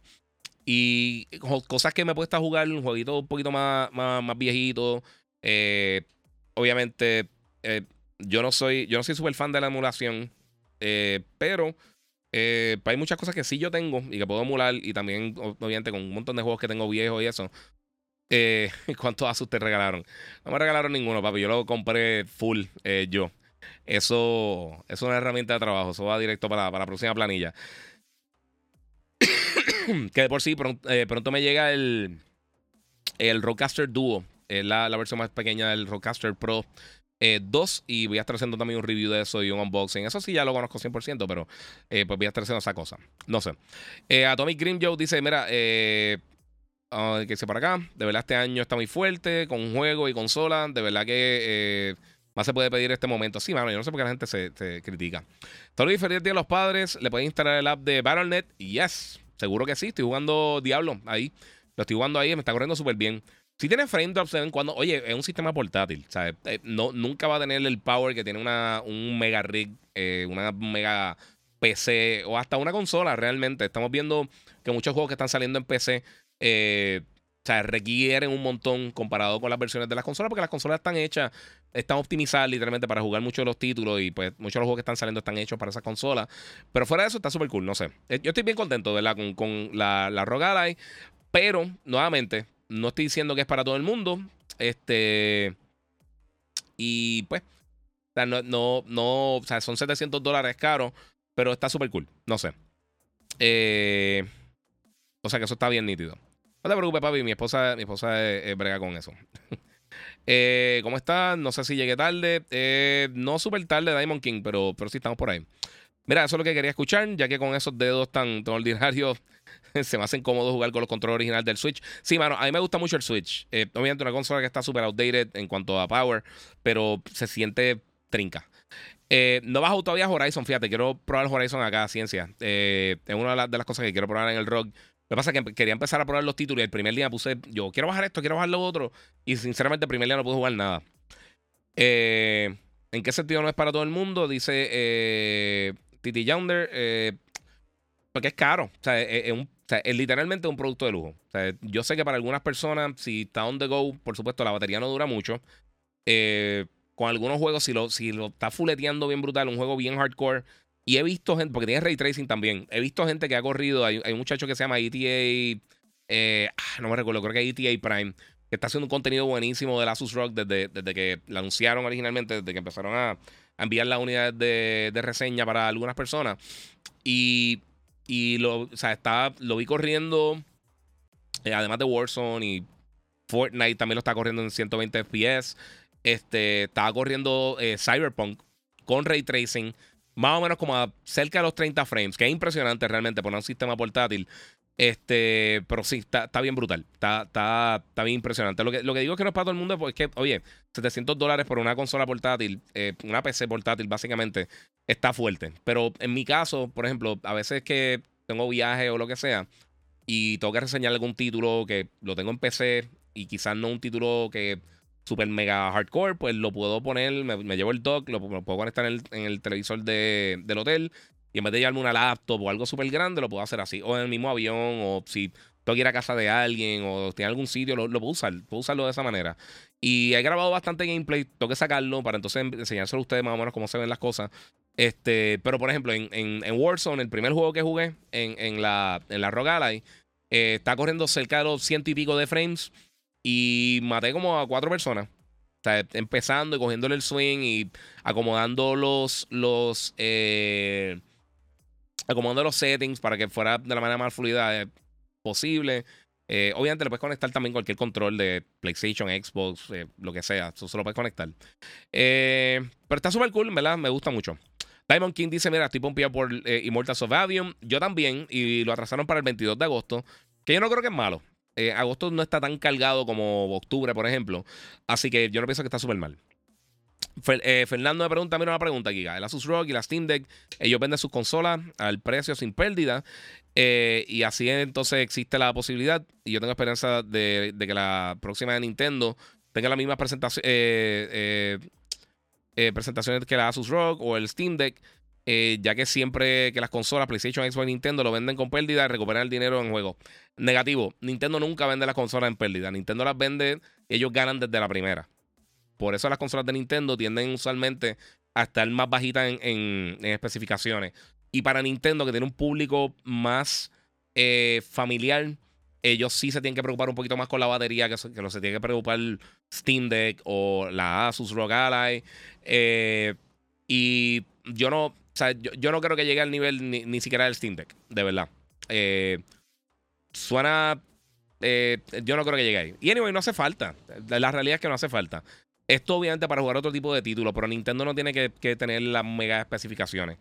Y cosas que me he puesto a jugar, un jueguito un poquito más, más, viejito. Eh, obviamente, eh, yo no soy, yo no soy súper fan de la emulación, eh, hay muchas cosas que sí yo tengo y que puedo emular. Y también, obviamente, con un montón de juegos que tengo viejos y eso. (laughs) ¿Cuántos Asus te regalaron? No me regalaron ninguno, papi. Yo lo compré full yo. Eso, es una herramienta de trabajo. Eso va directo para, para la próxima planilla. (coughs) que de por sí eh, pronto, me llega el, el Rodecaster Duo. Es la, versión más pequeña del Rodecaster Pro 2 eh, y voy a estar haciendo también un review de eso y un unboxing. Eso sí ya lo conozco 100%, pero eh, pues voy a estar haciendo esa cosa. No sé. Atomic Green Joe dice, mira, ah, que dice para acá, de verdad este año está muy fuerte con juego y consola. De verdad que más se puede pedir este momento. Sí, mano, yo no sé por qué la gente se, critica. Todo diferente a los padres, le pueden instalar el app de Battle.net. Yes, seguro que sí. Estoy jugando Diablo ahí. Lo estoy jugando ahí, me está corriendo súper bien. Si tiene frame drops cuando, oye, es un sistema portátil, ¿sabes? Eh, no, nunca va a tener el power que tiene una, un mega rig, eh, una mega PC o hasta una consola realmente. Estamos viendo que muchos juegos que están saliendo en PC eh, o sea, requieren un montón comparado con las versiones de las consolas, porque las consolas están hechas, están optimizadas literalmente para jugar muchos de los títulos y pues muchos de los juegos que están saliendo están hechos para esas consolas. Pero fuera de eso está súper cool, no sé. Eh, yo estoy bien contento, ¿verdad? Con, la, la Rogue pero nuevamente, no estoy diciendo que es para todo el mundo. Este. Y pues, o sea, no, no, no, o sea, son 700 dólares caros, pero está súper cool, no sé. Eh, o sea que eso está bien nítido. No te preocupes, papi. Mi esposa, mi esposa brega con eso. (laughs) eh, ¿Cómo estás? No sé si llegué tarde. Eh, no súper tarde, Diamond King, pero, pero sí estamos por ahí. Mira, eso es lo que quería escuchar, ya que con esos dedos tan, tan ordinarios (laughs) se me hacen cómodo jugar con los controles originales del Switch. Sí, mano, a mí me gusta mucho el Switch. Eh, obviamente una consola que está súper outdated en cuanto a power, pero se siente trinca. Eh, no bajo todavía Horizon, fíjate, quiero probar Horizon acá, ciencia. es una de las, cosas que quiero probar en el ROG. Lo que pasa es que quería empezar a probar los títulos y el primer día puse, yo quiero bajar esto, quiero bajar lo otro. Y sinceramente el primer día no pude jugar nada. Eh, ¿En qué sentido no es para todo el mundo? Dice eh, Titi Yonder. Eh, porque es caro. O sea, es, literalmente un producto de lujo. O sea, yo sé que para algunas personas, si está on the go, por supuesto, la batería no dura mucho. con algunos juegos, si lo, si lo está fuleteando bien brutal, un juego bien hardcore y he visto gente, porque tiene ray tracing también. He visto gente que ha corrido. Hay, un muchacho que se llama ETA. Eh, ah, no me recuerdo, creo que ETA Prime. Que está haciendo un contenido buenísimo de Asus Rock desde, desde que la anunciaron originalmente, desde que empezaron a, enviar la unidad de, reseña para algunas personas. Y, y lo, o sea, está, lo vi corriendo. Eh, además de Warzone y Fortnite también lo está corriendo en 120 FPS. Este, estaba corriendo eh, Cyberpunk con ray tracing más o menos como a cerca de los 30 frames, que es impresionante realmente poner un sistema portátil. Este, pero sí, está, bien brutal. Está, está, está, bien impresionante. Lo que, lo que digo es que no es para todo el mundo, porque es que, oye, 700 dólares por una consola portátil, eh, una PC portátil, básicamente, está fuerte. Pero en mi caso, por ejemplo, a veces que tengo viaje o lo que sea, y tengo que reseñar algún título que lo tengo en PC, y quizás no un título que super mega hardcore, pues lo puedo poner, me, llevo el dock, lo, puedo conectar en el, televisor del hotel y en vez de llevarme una laptop o algo súper grande, lo puedo hacer así. O en el mismo avión, o si tengo que ir a casa de alguien o tiene algún sitio, lo, puedo usar, puedo usarlo de esa manera. Y he grabado bastante gameplay, tengo que sacarlo para entonces enseñárselo a ustedes más o menos cómo se ven las cosas. Este, pero por ejemplo, en, en, en Warzone, el primer juego que jugué en, en la, en la Rogue Ally, eh, está corriendo cerca de los ciento y pico de frames. Y maté como a cuatro personas. O sea, empezando y cogiéndole el swing y acomodando los. los eh, acomodando los settings para que fuera de la manera más fluida eh, posible. Eh, obviamente le puedes conectar también cualquier control de PlayStation, Xbox, lo que sea. Eso se lo puedes conectar. pero está súper cool, ¿verdad? Me gusta mucho. Diamond King dice: Mira, estoy pompeado por Immortals of Avium. Yo también. Y lo atrasaron para el 22 de agosto. Que yo no creo que es malo. Eh, agosto no está tan cargado como octubre, por ejemplo. Así que yo no pienso que está súper mal. Eh, Fernando me pregunta, mira una pregunta, Giga. El Asus ROG y la Steam Deck, ellos venden sus consolas al precio sin pérdida. Eh, y así entonces existe la posibilidad, y yo tengo esperanza de, que la próxima de Nintendo tenga las mismas presentaciones, presentaciones que la Asus ROG o el Steam Deck. eh, ya que siempre que las consolas PlayStation, Xbox y Nintendo lo venden con pérdida, recuperan el dinero en juego. Negativo, Nintendo nunca vende las consolas en pérdida. Nintendo las vende ellos ganan desde la primera. Por eso las consolas de Nintendo tienden usualmente a estar más bajitas en, especificaciones. Y para Nintendo, que tiene un público más eh, familiar, ellos sí se tienen que preocupar un poquito más con la batería, que, que no se tiene que preocupar Steam Deck o la Asus ROG Ally. Eh, y yo no, yo, no creo que llegue al nivel ni, siquiera del Steam Deck, de verdad. Eh, suena. yo no creo que llegue ahí. Y anyway, no hace falta. La realidad es que no hace falta. Esto obviamente para jugar otro tipo de título, pero Nintendo no tiene que, tener las mega especificaciones.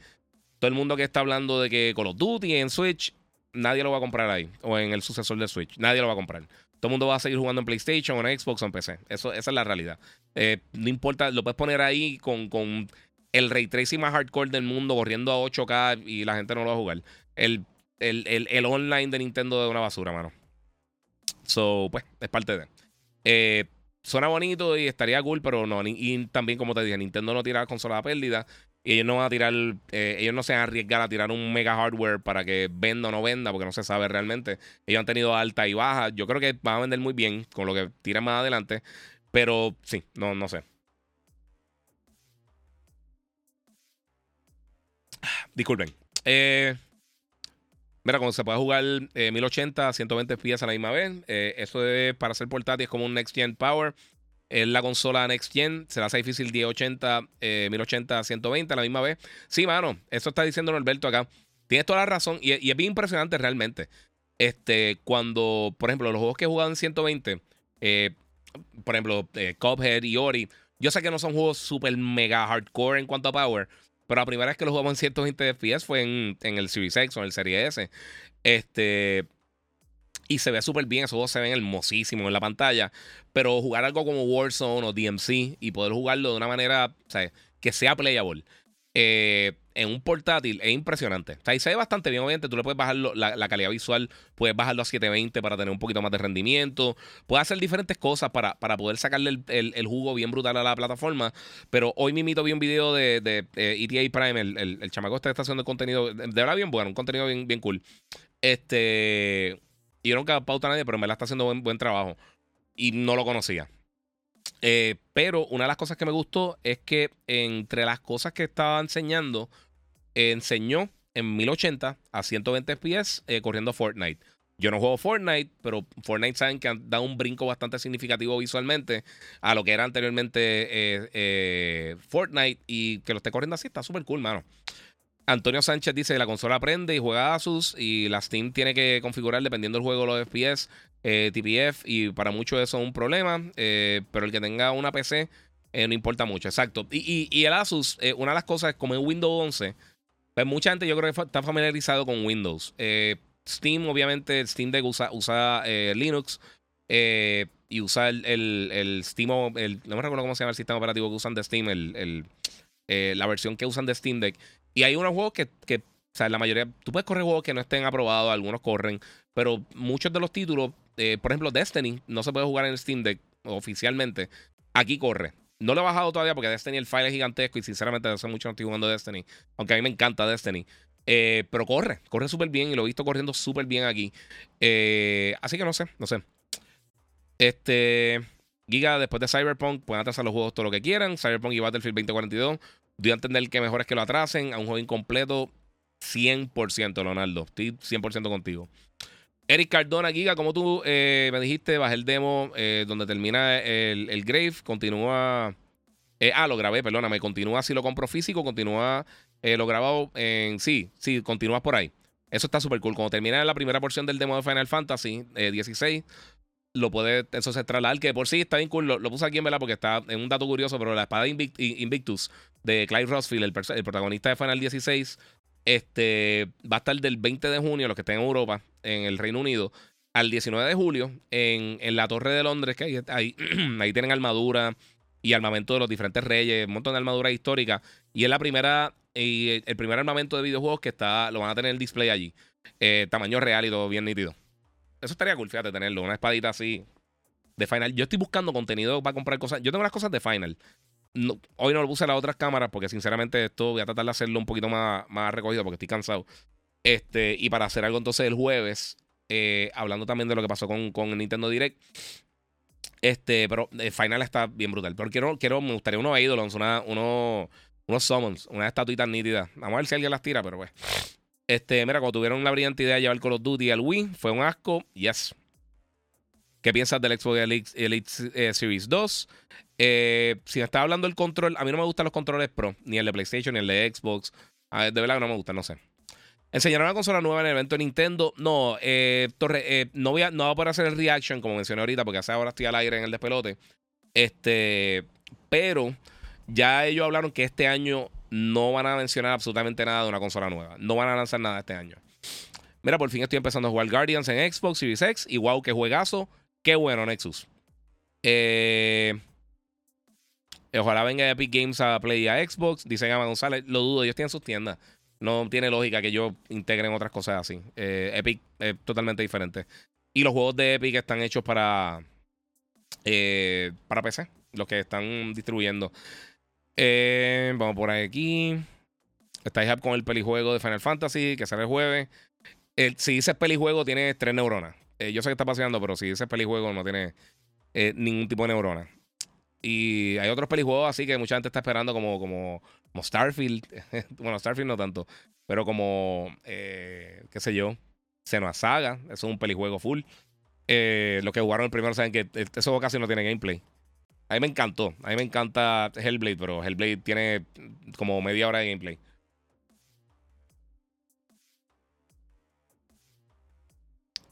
Todo el mundo que está hablando de que Call of Duty en Switch, nadie lo va a comprar ahí. O en el sucesor de Switch. Nadie lo va a comprar. Todo el mundo va a seguir jugando en PlayStation, o en Xbox o en PC. Eso, esa es la realidad. Eh, no importa, lo puedes poner ahí con, con el ray tracing más hardcore del mundo corriendo a 8K y la gente no lo va a jugar. El, el, online de Nintendo es una basura, mano. So, pues, es parte de. Eh, suena bonito y estaría cool, pero no. Y también, como te dije, Nintendo no tira consola a pérdida. Y ellos no van a tirar, eh, ellos no se van a arriesgar a tirar un mega hardware para que venda o no venda, porque no se sabe realmente. Ellos han tenido alta y baja. Yo creo que van a vender muy bien con lo que tiran más adelante. Pero sí, no, no sé. Disculpen. Eh, Mira, como se puede jugar 1080 a 120 FPS a la misma vez, eh, eso es para hacer portátil es como un Next Gen Power. Es la consola Next Gen, se hace difícil 1080, 1080 a 120 a la misma vez. Sí, mano, eso está diciendo Norberto acá. Tienes toda la razón y, es bien impresionante realmente. Este, cuando, por ejemplo, los juegos que he jugado en 120, eh, por ejemplo, eh, Cuphead y Ori, yo sé que no son juegos super mega hardcore en cuanto a power, pero la primera vez que lo jugamos en 120 FPS fue en, el Series X o en el Series S. Este. Y se ve súper bien, esos juegos se ven hermosísimos en la pantalla. Pero jugar algo como Warzone o DMC y poder jugarlo de una manera o sea, que sea playable. Eh, en un portátil es impresionante. O sea, se ve bastante bien. Obviamente, tú le puedes bajar la, calidad visual, puedes bajarlo a 720 para tener un poquito más de rendimiento. Puedes hacer diferentes cosas para, poder sacarle el, jugo bien brutal a la plataforma. Pero hoy mismito vi un video de, de, ETA e Prime, el, el, chamaco está haciendo contenido, de verdad bien bueno, un contenido bien, cool. Este. Y yo nunca pauta a nadie, pero me la está haciendo buen trabajo. Y no lo conocía. Eh, pero una de las cosas que me gustó es que entre las cosas que estaba enseñando, enseñó en 1080 a 120 FPS eh, corriendo Fortnite. Yo no juego Fortnite, pero Fortnite saben que han dado un brinco bastante significativo visualmente a lo que era anteriormente eh, Fortnite y que lo esté corriendo así está súper cool, mano. Antonio Sánchez dice que la consola aprende y juega Asus y la Steam tiene que configurar dependiendo del juego los FPS, eh, TPF y para muchos eso es un problema, eh, pero el que tenga una PC eh, no importa mucho, exacto. Y, el Asus, una de las cosas como en Windows 11, pues mucha gente yo creo que está familiarizado con Windows. Steam, obviamente, Steam Deck usa, Linux y usa el, el, Steam, el, no me recuerdo cómo se llama el sistema operativo que usan de Steam, el, la versión que usan de Steam Deck. Y hay unos juegos que, que, o sea, la mayoría, tú puedes correr juegos que no estén aprobados, algunos corren, pero muchos de los títulos, eh, por ejemplo, Destiny, no se puede jugar en Steam Deck oficialmente. Aquí corre. No lo he bajado todavía porque Destiny el file es gigantesco y sinceramente hace mucho no estoy jugando Destiny. Aunque a mí me encanta Destiny. Eh, pero corre, corre súper bien y lo he visto corriendo súper bien aquí. Eh, así que no sé, no sé. Este. Giga, después de Cyberpunk, pueden atrasar los juegos todo lo que quieran. Cyberpunk y Battlefield 2042 Doy a entender que mejor es que lo atrasen a un juego incompleto 100%, Leonardo. Estoy 100% contigo. Eric Cardona, Giga, como tú eh, me dijiste, bajé el demo eh, donde termina el, Grave, continúa... Eh, ah, lo grabé, perdóname. Continúa si lo compro físico, continúa lo grabado en... Sí, sí, continúas por ahí. Eso está súper cool. Cuando termina la primera porción del demo de Final Fantasy 16, lo puede entonces trasladar, que por sí está bien cool. Lo, puse aquí en vela porque está en un dato curioso, pero la espada Invictus de Clive Rossfield, el, protagonista de Final 16, este, va a estar del 20 de junio, los que estén en Europa, en el Reino Unido, al 19 de julio, en, la Torre de Londres, que ahí, (clears throat) ahí, tienen armadura y armamento de los diferentes reyes, un montón de armadura histórica. Y es la primera, y el primer armamento de videojuegos que está, lo van a tener en el display allí. Eh, tamaño real y todo bien nítido. Eso estaría cool, fíjate, tenerlo. Una espadita así de Final. Yo estoy buscando contenido para comprar cosas. Yo tengo las cosas de Final. Hoy no lo puse las otras cámaras porque sinceramente esto voy a tratar de hacerlo un poquito más, más recogido porque estoy cansado. Este, y para hacer algo entonces el jueves, eh, hablando también de lo que pasó con, con Nintendo Direct. Este, pero el final está bien brutal. Pero quiero, quiero me gustaría unos Eidolons, una, uno, unos summons, una estatuitas nítidas. Vamos a ver si alguien las tira, pero pues. Este, mira, cuando tuvieron la brillante idea de llevar Call of Duty al Wii, fue un asco. Yes. ¿Qué piensas del Xbox Elite, eh, Series 2? Eh, si me estaba hablando del control, a mí no me gustan los controles Pro, ni el de PlayStation, ni el de Xbox. de verdad que no me gusta, no sé. ¿Enseñaron una consola nueva en el evento de Nintendo? No, eh, Torre, no, voy a, no poder hacer el reaction, como mencioné ahorita, porque hace ahora estoy al aire en el despelote. Este, pero ya ellos hablaron que este año no van a mencionar absolutamente nada de una consola nueva. No van a lanzar nada este año. Mira, por fin estoy empezando a jugar Guardians en Xbox Series X. Y wow, qué juegazo. Qué bueno, Nexus. Eh, ojalá venga Epic Games a Play y a Xbox. Dicen Amazon González. Lo dudo, ellos tienen sus tiendas. No tiene lógica que yo integren otras cosas así. Eh, Epic es totalmente diferente. Y los juegos de Epic están hechos para, eh, para PC. Los que están distribuyendo. Eh, vamos por aquí. Estáis con el pelijuego de Final Fantasy que sale el jueves. si dices pelijuego, tiene tres neuronas. Yo sé que está paseando, pero si dices pelijuego, no tiene ningún tipo de neurona. Y hay otros pelijuegos así que mucha gente está esperando, como, como, Starfield. (laughs) bueno, Starfield no tanto, pero como, qué sé yo, Senua Saga. Eso es un pelijuego full. los que jugaron el primero saben que eso casi no tiene gameplay. A mí me encantó. A mí me encanta Hellblade, pero Hellblade tiene como media hora de gameplay.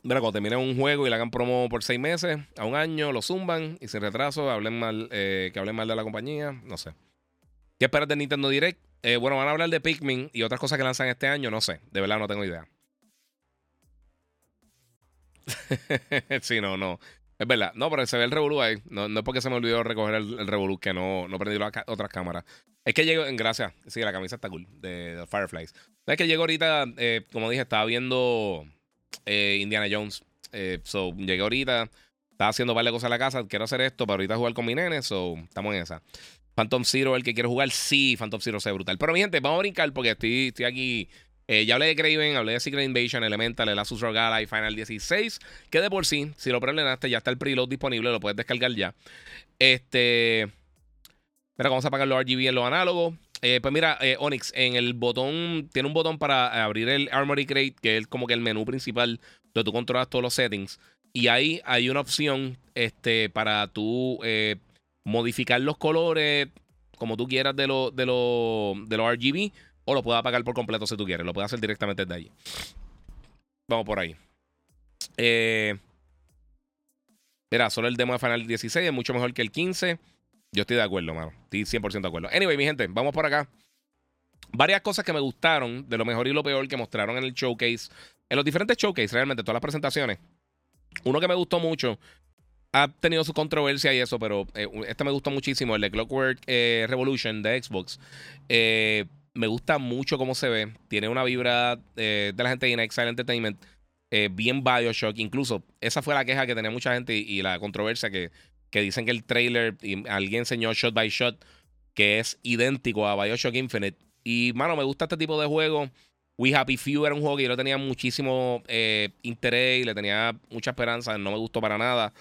Mira, cuando termine un juego y le hagan promo por seis meses, a un año, lo zumban y sin retraso, hablen mal, eh, que hablen mal de la compañía, no sé. ¿Qué esperas de Nintendo Direct? Eh, bueno, van a hablar de Pikmin y otras cosas que lanzan este año, no sé. De verdad no tengo idea. (laughs) sí, no, no. Es verdad. No, pero se ve el Revolu ahí. No, es porque se me olvidó recoger el, el que no, no prendí las otras cámaras. Es que llegó, gracias. Sí, la camisa está cool, de, Fireflies. Es que llegó ahorita, eh, como dije, estaba viendo eh, Indiana Jones. Eh, so, llegué ahorita, estaba haciendo varias cosas en la casa. Quiero hacer esto para ahorita jugar con mi nene, so, estamos en esa. Phantom Zero, el que quiere jugar, sí, Phantom Zero se ve brutal. Pero mi gente, vamos a brincar porque estoy, estoy aquí eh, ya hablé de Craven, hablé de Secret Invasion, Elemental, el Asus ROG Ally Final 16, que de por sí, si lo preordenaste, ya está el preload disponible, lo puedes descargar ya. Este. Pero vamos a apagar los RGB en los análogos. Eh, pues mira, eh, Onyx, en el botón, tiene un botón para abrir el Armory Crate, que es como que el menú principal donde tú controlas todos los settings. Y ahí hay una opción este, para tú modificar los colores como tú quieras de, lo, de, lo, de los RGB o lo puedes apagar por completo si tú quieres. Lo puedes hacer directamente desde allí. Vamos por ahí. Eh, mira, solo el demo de Final 16 es mucho mejor que el 15. Yo estoy de acuerdo, mano. Estoy 100% de acuerdo. Anyway, mi gente, vamos por acá. Varias cosas que me gustaron de lo mejor y lo peor que mostraron en el showcase. En los diferentes showcase, realmente, todas las presentaciones. Uno que me gustó mucho. Ha tenido su controversia y eso, pero eh, este me gustó muchísimo, el de Clockwork eh, Revolution de Xbox. Eh, me gusta mucho cómo se ve. Tiene una vibra de la gente de Inexile Entertainment. Eh, bien Bioshock. Incluso esa fue la queja que tenía mucha gente y, la controversia que, que, dicen que el trailer, y alguien enseñó shot by shot, que es idéntico a Bioshock Infinite. Y, mano, me gusta este tipo de juego. We Happy Few era un juego que yo le tenía muchísimo eh, interés y le tenía mucha esperanza. No me gustó para nada.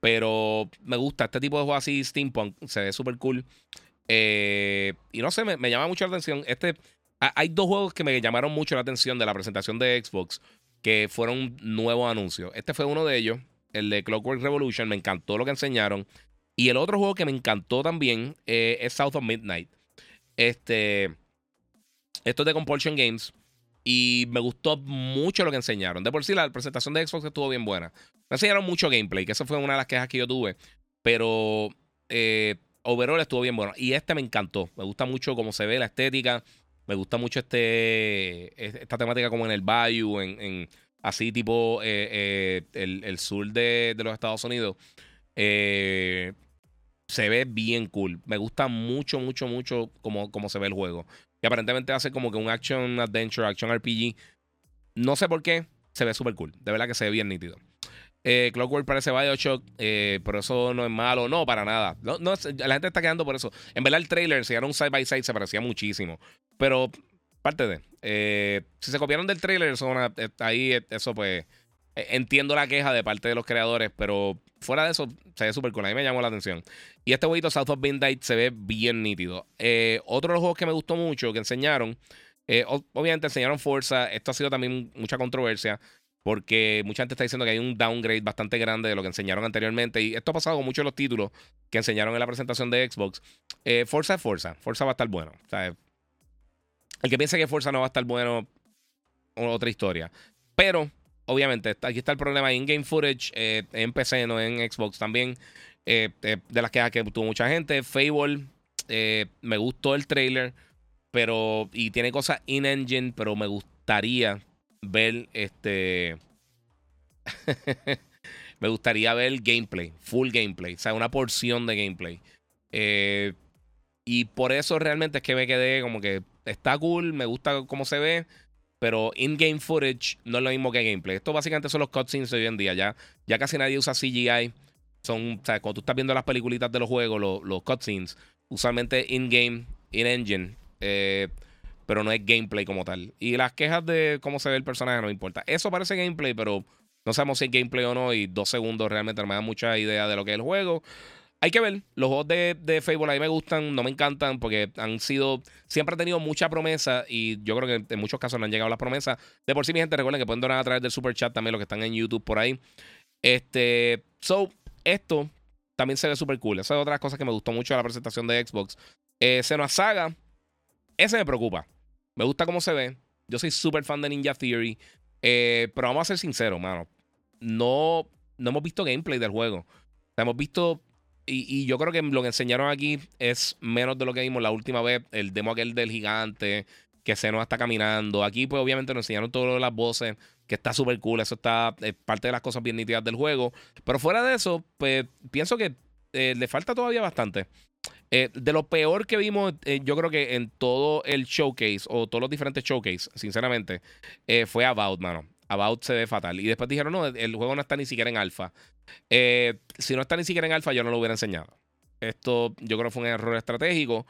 Pero me gusta este tipo de juego así, steampunk. Se ve súper cool. Eh, y no sé, me, llama mucho la atención. Este, hay dos juegos que me llamaron mucho la atención de la presentación de Xbox que fueron nuevos anuncios. Este fue uno de ellos, el de Clockwork Revolution. Me encantó lo que enseñaron. Y el otro juego que me encantó también eh, es South of Midnight. Este, esto es de Compulsion Games. Y me gustó mucho lo que enseñaron. De por sí, la presentación de Xbox estuvo bien buena. Me enseñaron mucho gameplay, que eso fue una de las quejas que yo tuve. Pero eh, overall estuvo bien bueno. Y este me encantó. Me gusta mucho cómo se ve la estética. Me gusta mucho este esta temática como en el Bayou, en, así tipo eh, eh, el, sur de, los Estados Unidos. Eh, se ve bien cool. Me gusta mucho, mucho, mucho cómo, cómo se ve el juego. Y aparentemente hace como que un action adventure, action RPG. No sé por qué, se ve súper cool. De verdad que se ve bien nítido. Clockwork parece Bioshock, eh, pero eso no es malo. No, para nada. La gente está quedando por eso. En verdad, el trailer, si era un side by side, se parecía muchísimo. Pero, parte de. Eh, si se copiaron del trailer, eso ahí, eso pues. Entiendo la queja de parte de los creadores, pero fuera de eso, se ve súper cool. A mí me llamó la atención. Y este jueguito, South of Midnight, se ve bien nítido. otro de los juegos que me gustó mucho, que enseñaron. obviamente enseñaron Forza. Esto ha sido también mucha controversia porque mucha gente está diciendo que hay un downgrade bastante grande de lo que enseñaron anteriormente. Y esto ha pasado con muchos de los títulos que enseñaron en la presentación de Xbox. Eh, Forza es Forza. Forza va a estar bueno. El que piense que Forza no va a estar bueno, otra historia. Pero, obviamente, aquí está el problema. In-game footage eh, en PC, no en Xbox también. Eh, de las quejas que tuvo mucha gente. Fable, me gustó el trailer. Pero, y tiene cosas in-engine, pero me gustaría ver este. (laughs) me gustaría ver gameplay, full gameplay, o sea, una porción de gameplay. Eh, y por eso realmente es que me quedé como que está cool, me gusta cómo se ve, pero in-game footage no es lo mismo que gameplay. Esto básicamente son los cutscenes de hoy en día. Ya, ya casi nadie usa CGI. Son, o sea, cuando tú estás viendo las peliculitas de los juegos, los, cutscenes, usualmente in-game, in-engine. Eh, pero no es gameplay como tal. Y las quejas de cómo se ve el personaje no importa. Eso parece gameplay, pero no sabemos si es gameplay o no. Y dos segundos realmente no me dan mucha idea de lo que es el juego. Hay que ver. Los juegos de, de Fable a me gustan, no me encantan porque han sido. Siempre han tenido mucha promesa y yo creo que en muchos casos no han llegado las promesas. De por sí, mi gente, recuerden que pueden donar a través del super chat también los que están en YouTube por ahí. Este. So, esto también se ve súper cool. Esa es otra cosa que me gustó mucho de la presentación de Xbox. Eh, Senua Saga. Ese me preocupa. Me gusta cómo se ve. Yo soy súper fan de Ninja Theory. Eh, pero vamos a ser sinceros, mano. No, no hemos visto gameplay del juego. hemos visto. Y, yo creo que lo que enseñaron aquí es menos de lo que vimos la última vez. El demo aquel del gigante. Que se nos está caminando. Aquí, pues, obviamente, nos enseñaron todas las voces. Que está súper cool. Eso está. Es parte de las cosas bien nítidas del juego. Pero fuera de eso, pues pienso que eh, le falta todavía bastante. Eh, de lo peor que vimos, eh, yo creo que en todo el showcase o todos los diferentes showcase, sinceramente, eh, fue About, mano. About se ve fatal. Y después dijeron, no, el juego no está ni siquiera en alfa. Si no está ni siquiera en alfa, yo no lo hubiera enseñado. Esto yo creo que fue un error estratégico.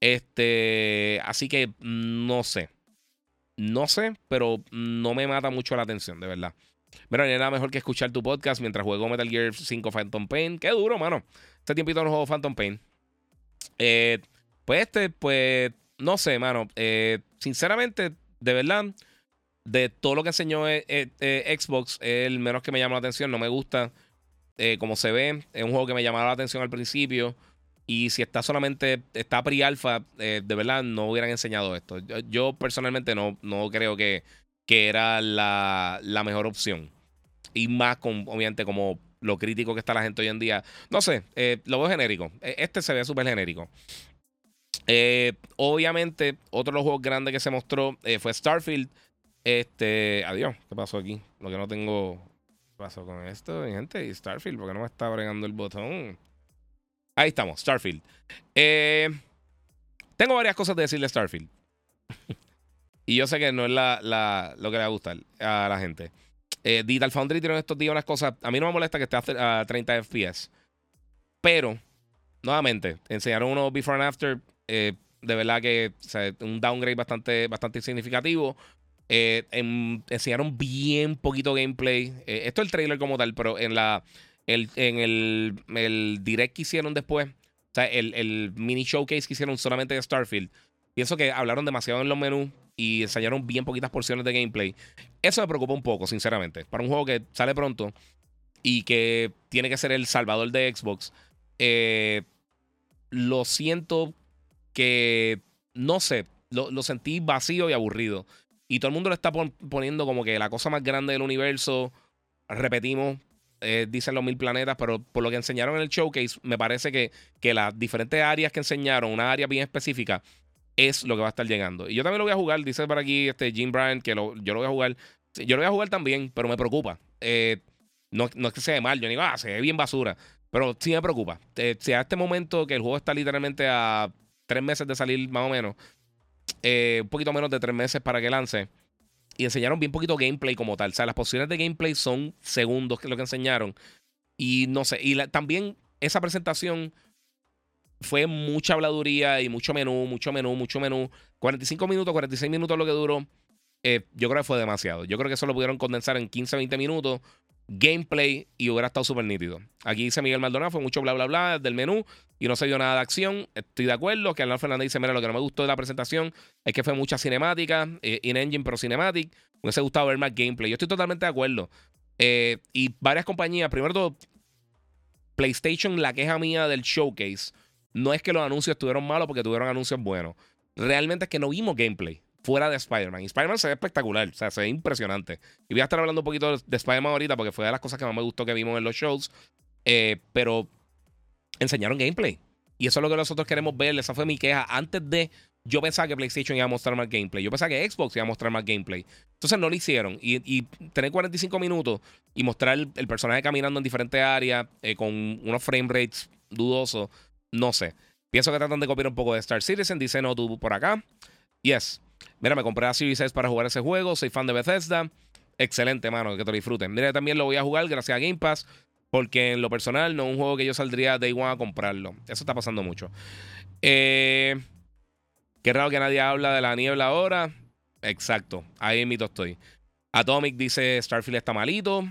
Este, así que no sé. No sé, pero no me mata mucho la atención, de verdad. Pero no hay nada mejor que escuchar tu podcast mientras juego Metal Gear 5 Phantom Pain. Qué duro, mano. Este tiempito no juego Phantom Pain. Eh, pues este, pues, no sé, mano. Eh, sinceramente, de verdad, de todo lo que enseñó eh, Xbox, es el menos que me llama la atención. No me gusta como se ve. Es un juego que me llamaba la atención al principio. Y si está solamente, está pre-alpha, de verdad no hubieran enseñado esto. Yo, personalmente no, no creo que, que era la, la mejor opción. Y más con, obviamente, como lo crítico que está la gente hoy en día. No sé, eh, lo veo genérico. E, este se ve súper genérico. Eh, obviamente, otro de los juegos grandes que se mostró eh, fue Starfield. Este, adiós, ¿qué pasó aquí? Lo que no tengo. ¿Qué pasó con esto, gente? Y Starfield, porque no me está bregando el botón. Ahí estamos, Starfield. tengo varias cosas de decirle a Starfield. y yo sé que no es la, lo que le va a gustar a la gente. Eh, Digital Foundry tiene estos días unas cosas. A mí no me molesta que esté a 30 FPS. Pero, nuevamente, enseñaron unos before and after. Eh, de verdad que un downgrade bastante, bastante significativo. Eh, enseñaron bien poquito gameplay. esto es el trailer como tal, pero en la el, en el, el direct que hicieron después, o sea, el, el mini showcase que hicieron solamente de Starfield, pienso que hablaron demasiado en los menús y enseñaron bien poquitas porciones de gameplay. Eso me preocupa un poco, sinceramente. Para un juego que sale pronto y que tiene que ser el salvador de Xbox, eh, lo siento que, no sé, lo, sentí vacío y aburrido. Y todo el mundo lo está poniendo como que la cosa más grande del universo. Repetimos, eh, dicen los mil planetas, pero por lo que enseñaron en el showcase, me parece que, que las diferentes áreas que enseñaron, una área bien específica, es lo que va a estar llegando. Y yo también lo voy a jugar, dice por aquí este Jim Bryan, que yo lo voy a jugar. Yo lo voy a jugar también, pero me preocupa. Eh, no, no, es que sea mal, yo digo, ah, se ve bien basura. Pero sí me preocupa. Eh, si a este momento que el juego está literalmente a tres meses de salir, más o menos, eh, un poquito menos de tres meses para que lance, y enseñaron bien poquito gameplay como tal. O sea, las posiciones de gameplay son segundos que lo que enseñaron. Y no sé, y también esa presentación fue mucha habladuría y mucho menú, mucho menú, mucho menú. 45 minutos, 46 minutos lo que duró. Eh, yo creo que fue demasiado. Yo creo que eso lo pudieron condensar en 15, 20 minutos. Gameplay y hubiera estado súper nítido. Aquí dice Miguel Maldonado, fue mucho bla, bla, bla del menú y no se vio nada de acción. Estoy de acuerdo. Que Arnold Fernández dice: Mira, lo que no me gustó de la presentación es que fue mucha cinemática, eh, in-engine, pero cinematic. Me hubiese gustado ver más gameplay. Yo estoy totalmente de acuerdo. Eh, y varias compañías, primero todo, PlayStation, la queja mía del showcase no es que los anuncios estuvieron malos porque tuvieron anuncios buenos. Realmente es que no vimos gameplay fuera de Spider-Man. Y Spider-Man se ve espectacular, o sea, se ve impresionante. Y voy a estar hablando un poquito de Spider-Man ahorita porque fue de las cosas que más me gustó que vimos en los shows. Eh, pero enseñaron gameplay. Y eso es lo que nosotros queremos ver. Esa fue mi queja. Antes de. Yo pensaba que PlayStation iba a mostrar más gameplay. Yo pensaba que Xbox iba a mostrar más gameplay. Entonces no lo hicieron. Y, tener 45 minutos y mostrar el, personaje caminando en diferentes áreas eh, con unos frame rates dudosos no sé. Pienso que tratan de copiar un poco de Star Citizen. Dice no, tú por acá. Yes. Mira, me compré la Series 6 para jugar ese juego. Soy fan de Bethesda. Excelente, mano. Que te disfruten. Mira, también lo voy a jugar gracias a Game Pass. Porque en lo personal no es un juego que yo saldría de igual a comprarlo. Eso está pasando mucho. Eh, qué raro que nadie habla de la niebla ahora. Exacto. Ahí mito estoy. Atomic dice Starfield está malito.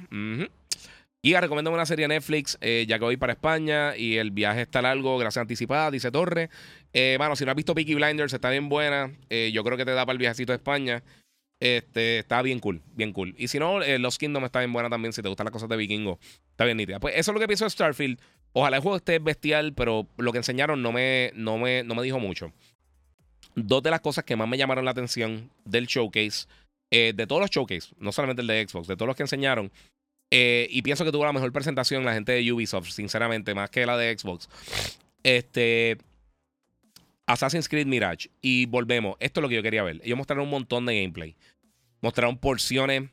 Y recomiendo una serie de Netflix, eh, ya que voy para España y el viaje está largo, gracias anticipada, dice Torre. Eh, si no has visto Peaky Blinders, está bien buena. Eh, yo creo que te da para el viajecito de España. Este, está bien cool, bien cool. Y si no, eh, Los Kingdom está bien buena también, si te gustan las cosas de vikingo. Está bien nítida. Pues eso es lo que pienso de Starfield. Ojalá el juego esté bestial, pero lo que enseñaron no me, no me, no me dijo mucho. Dos de las cosas que más me llamaron la atención del showcase, de todos los showcase, no solamente el de Xbox, de todos los que enseñaron, eh, y pienso que tuvo la mejor presentación la gente de Ubisoft, sinceramente, más que la de Xbox. Este. Assassin's Creed Mirage. Y volvemos. Esto es lo que yo quería ver. Ellos mostraron un montón de gameplay. Mostraron porciones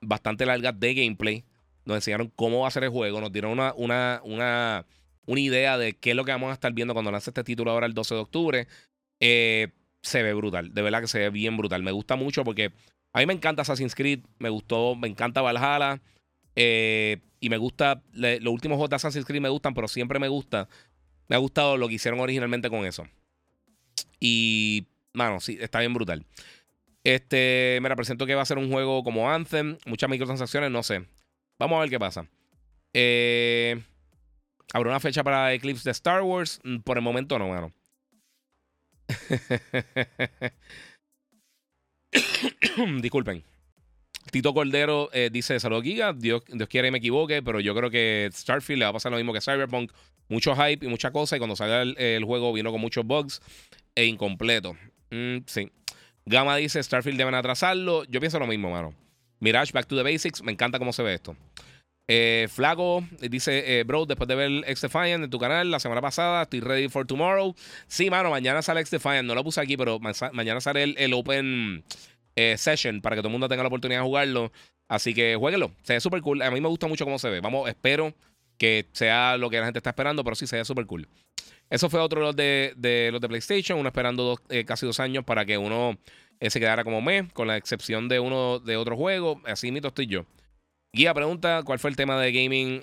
bastante largas de gameplay. Nos enseñaron cómo va a ser el juego. Nos dieron una, una, una, una idea de qué es lo que vamos a estar viendo cuando lance este título ahora el 12 de octubre. Eh, se ve brutal. De verdad que se ve bien brutal. Me gusta mucho porque a mí me encanta Assassin's Creed. Me gustó, me encanta Valhalla. Eh, y me gusta, los últimos juegos de Assassin's Creed me gustan, pero siempre me gusta. Me ha gustado lo que hicieron originalmente con eso. Y, mano, sí, está bien brutal. Este, me represento que va a ser un juego como Anthem, muchas microtransacciones, no sé. Vamos a ver qué pasa. Eh, ¿Habrá una fecha para Eclipse de Star Wars? Mm, por el momento no, mano. (coughs) Disculpen. Tito Cordero eh, dice: Saludos, Giga. Dios, Dios quiere que me equivoque, pero yo creo que Starfield le va a pasar lo mismo que Cyberpunk. Mucho hype y mucha cosa. Y cuando salga el, juego, vino con muchos bugs e incompleto. Mm, sí. Gama dice: Starfield deben atrasarlo. Yo pienso lo mismo, mano. Mirage, Back to the Basics. Me encanta cómo se ve esto. Eh, Flago dice, eh, bro, después de ver X Defiant en tu canal la semana pasada, estoy ready for tomorrow. Sí, mano, mañana sale X Defiant, no lo puse aquí, pero mañana sale el, el Open eh, session para que todo el mundo tenga la oportunidad de jugarlo. Así que jueguenlo. Se ve súper cool. A mí me gusta mucho cómo se ve. Vamos, espero que sea lo que la gente está esperando, pero sí se ve súper cool. Eso fue otro de, de, los de PlayStation, uno esperando eh, casi dos años para que uno eh, se quedara como me, con la excepción de uno de otro juego. Así mito estoy yo. Guía pregunta: ¿Cuál fue el tema de gaming?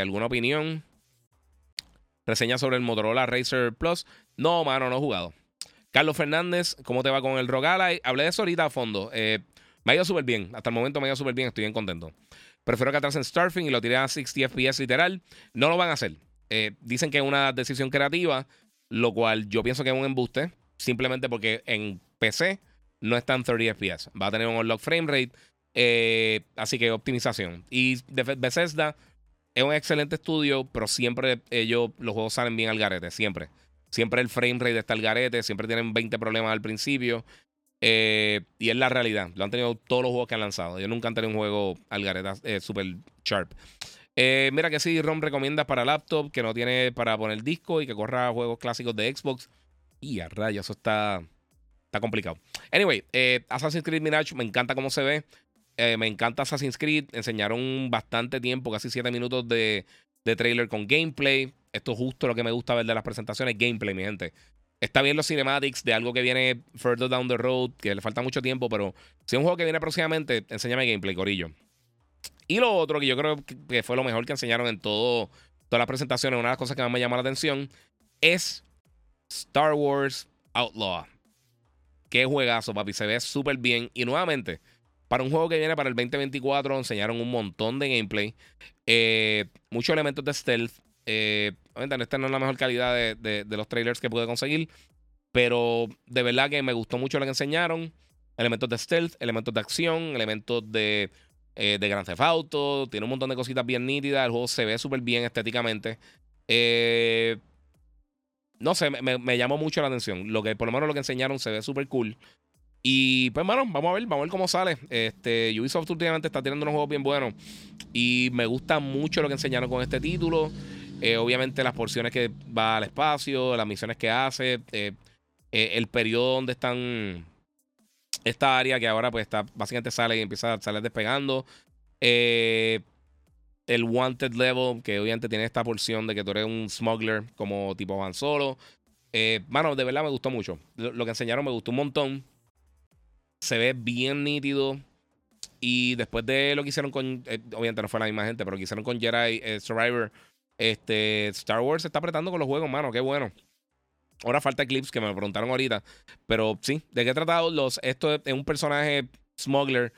¿Alguna opinión? Reseña sobre el Motorola Racer Plus. No, mano, no he jugado. Carlos Fernández, ¿cómo te va con el Rogala? Hablé de eso ahorita a fondo. Eh, me ha ido súper bien. Hasta el momento me ha ido súper bien. Estoy bien contento. Prefiero que atrasen Starfing y lo tiré a 60 FPS literal. No lo van a hacer. Eh, dicen que es una decisión creativa, lo cual yo pienso que es un embuste. Simplemente porque en PC no está en 30 FPS. Va a tener un unlock frame rate. Eh, así que optimización. Y Bethesda es un excelente estudio, pero siempre ellos, los juegos salen bien al garete. Siempre. Siempre el frame rate está el garete, siempre tienen 20 problemas al principio. Eh, y es la realidad. Lo han tenido todos los juegos que han lanzado. Yo nunca han tenido un juego al garete eh, super sharp. Eh, mira que sí, ROM recomienda para laptop, que no tiene para poner disco y que corra juegos clásicos de Xbox. Y a rayos, eso está, está complicado. Anyway, Assassin's Creed Mirage me encanta cómo se ve. me encanta Assassin's Creed. Enseñaron bastante tiempo, casi 7 minutos de, de trailer con gameplay. Esto es justo lo que me gusta ver de las presentaciones, gameplay, mi gente. Está bien los cinematics de algo que viene further down the road, que le falta mucho tiempo, pero si es un juego que viene próximamente, enséñame gameplay, Corillo. Y lo otro que yo creo que fue lo mejor que enseñaron en todo, todas las presentaciones, una de las cosas que más me llamó la atención, es Star Wars Outlaw. Qué juegazo, papi. Se ve súper bien. Y nuevamente, para un juego que viene para el 2024, enseñaron un montón de gameplay. Eh, muchos elementos de stealth. Eh, esta no es la mejor calidad de, los trailers que pude conseguir. Pero de verdad que me gustó mucho lo que enseñaron. Elementos de stealth, elementos de acción, elementos de, eh, de Grand Theft Auto. Tiene un montón de cositas bien nítidas. El juego se ve súper bien estéticamente. Eh, no sé, me, llamó mucho la atención. Lo que, por lo menos lo que enseñaron se ve súper cool. Y pues, bueno, vamos a ver, vamos a ver cómo sale. Este, Ubisoft últimamente está teniendo unos juegos bien buenos. Y me gusta mucho lo que enseñaron con este título. Eh, obviamente las porciones que va al espacio, las misiones que hace, el periodo donde están esta área que ahora pues está básicamente sale y empieza a salir despegando. el wanted level, que obviamente tiene esta porción de que tú eres un smuggler como tipo Van Solo. mano, de verdad me gustó mucho. Lo, que enseñaron me gustó un montón. Se ve bien nítido. Y después de lo que hicieron con. obviamente no fue la misma gente, pero lo que hicieron con Jedi Survivor este, Star Wars se está apretando con los juegos, mano. Qué bueno. Ahora falta clips que me preguntaron ahorita. Pero sí, ¿de qué he? Los, esto es un personaje smuggler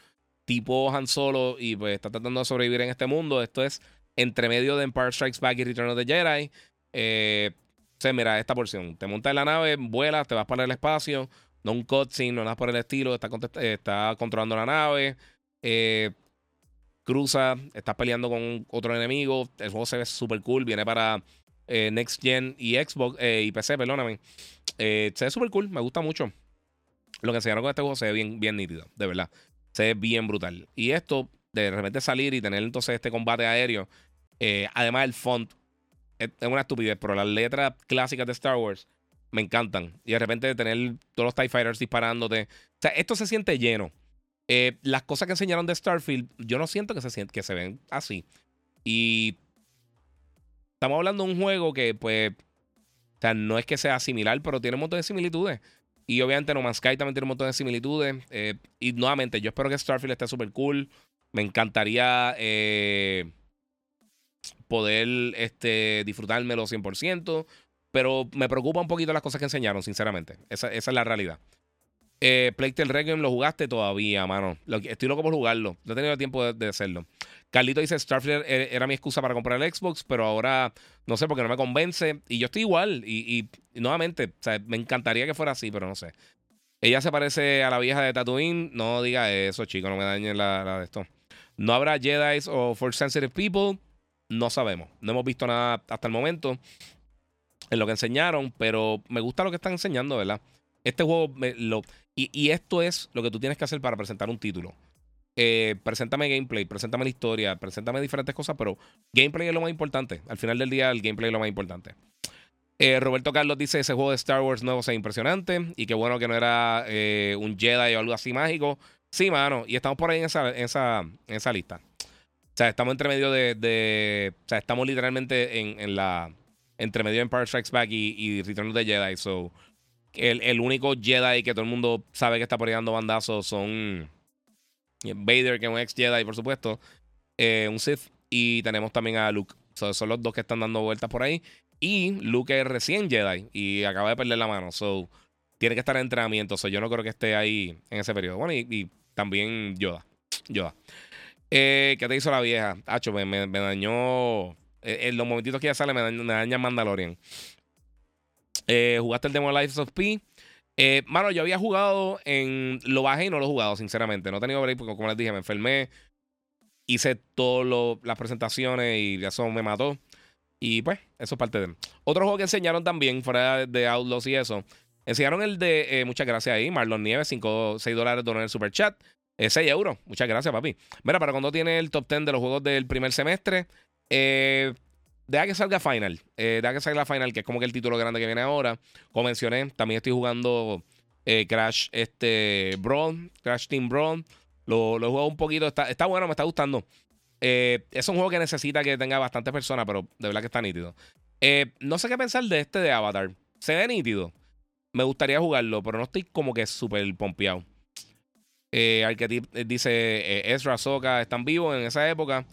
tipo Han Solo y pues está tratando de sobrevivir en este mundo. Esto es entre medio de Empire Strikes Back y Return of the Jedi. Eh, o mira, esta porción. Te montas en la nave, vuelas, te vas para el espacio. No un cutscene, no nada por el estilo. Está, está controlando la nave. Eh, cruza, estás peleando con otro enemigo. El juego se ve súper cool. Viene para eh, Next Gen y Xbox eh, y PC, perdóname. Eh, se ve súper cool, me gusta mucho. Lo que enseñaron con este juego se ve bien, bien nítido, de verdad. Se ve bien brutal. Y esto, de repente salir y tener entonces este combate aéreo, además el font, es, una estupidez, pero las letras clásicas de Star Wars me encantan. Y de repente tener todos los TIE Fighters disparándote. O sea, esto se siente lleno. Eh, las cosas que enseñaron de Starfield, yo no siento que se, que se ven así. Y estamos hablando de un juego que, pues, o sea, no es que sea similar, pero tiene un montón de similitudes. Y obviamente No Man's Sky también tiene un montón de similitudes. Eh, y nuevamente, yo espero que Starfield esté súper cool. Me encantaría eh, poder este, disfrutármelo 100%. Pero me preocupa un poquito las cosas que enseñaron, sinceramente. Esa, es la realidad. Eh, Playtale Requiem lo jugaste todavía, mano. estoy loco por jugarlo. No he tenido tiempo de, hacerlo. Carlito dice: Starfield era mi excusa para comprar el Xbox, pero ahora no sé porque no me convence. Y yo estoy igual. Y, nuevamente, me encantaría que fuera así, pero no sé. Ella se parece a la vieja de Tatooine. No diga eso, chicos, no me dañen la, de esto. No habrá Jedi o Force Sensitive People. No sabemos. No hemos visto nada hasta el momento en lo que enseñaron, pero me gusta lo que están enseñando, ¿verdad? Este juego y, esto es lo que tú tienes que hacer para presentar un título. Eh, preséntame gameplay, preséntame la historia, preséntame diferentes cosas, pero gameplay es lo más importante. Al final del día, el gameplay es lo más importante. Eh, Roberto Carlos dice: ese juego de Star Wars nuevo es impresionante. Y qué bueno que no era eh, un Jedi o algo así mágico. Sí, mano. Y estamos por ahí en esa, esa, en esa lista. O sea, estamos entre medio de. o sea, estamos literalmente en, la. Entre medio de Empire Strikes Back y, y Return of the Jedi. So, el, único Jedi que todo el mundo sabe que está por ahí dando bandazos son Vader, que es un ex Jedi, por supuesto, eh, un Sith, y tenemos también a Luke. son los dos que están dando vueltas por ahí. Y Luke es recién Jedi y acaba de perder la mano. So, tiene que estar en entrenamiento. So, yo no creo que esté ahí en ese periodo. Bueno, y, también Yoda. Yoda. Eh, ¿Qué te hizo la vieja? Hacho, me, dañó. Eh, en los momentitos que ya sale, me daña, Mandalorian. ¿Jugaste el demo Life of P? Eh, mano, yo había jugado en. Lo bajé y no lo he jugado, sinceramente. No he tenido break porque, como les dije, me enfermé. Hice todas las presentaciones y eso me mató. Y pues, eso es parte de. Otro juego que enseñaron también, fuera de Outlaws y eso. Enseñaron el de. Eh, muchas gracias ahí, Marlon Nieves, 5, 6 dólares en el super chat. 6 euros. Muchas gracias, papi. Mira, para cuando tiene el top 10 de los juegos del primer semestre. Eh, deja que salga Final. Eh, deja que salga Final, que es como que el título grande que viene ahora. Como mencioné, también estoy jugando eh, Crash este, Brawl, Crash Team Brawl. Lo, lo he jugado un poquito. Está, está bueno, me está gustando. Eh, es un juego que necesita que tenga bastantes personas, pero de verdad que está nítido. no sé qué pensar de este de Avatar. Se ve nítido. Me gustaría jugarlo, pero no estoy como que súper pompeado. Eh, dice Ezra, Soka están vivos en esa época,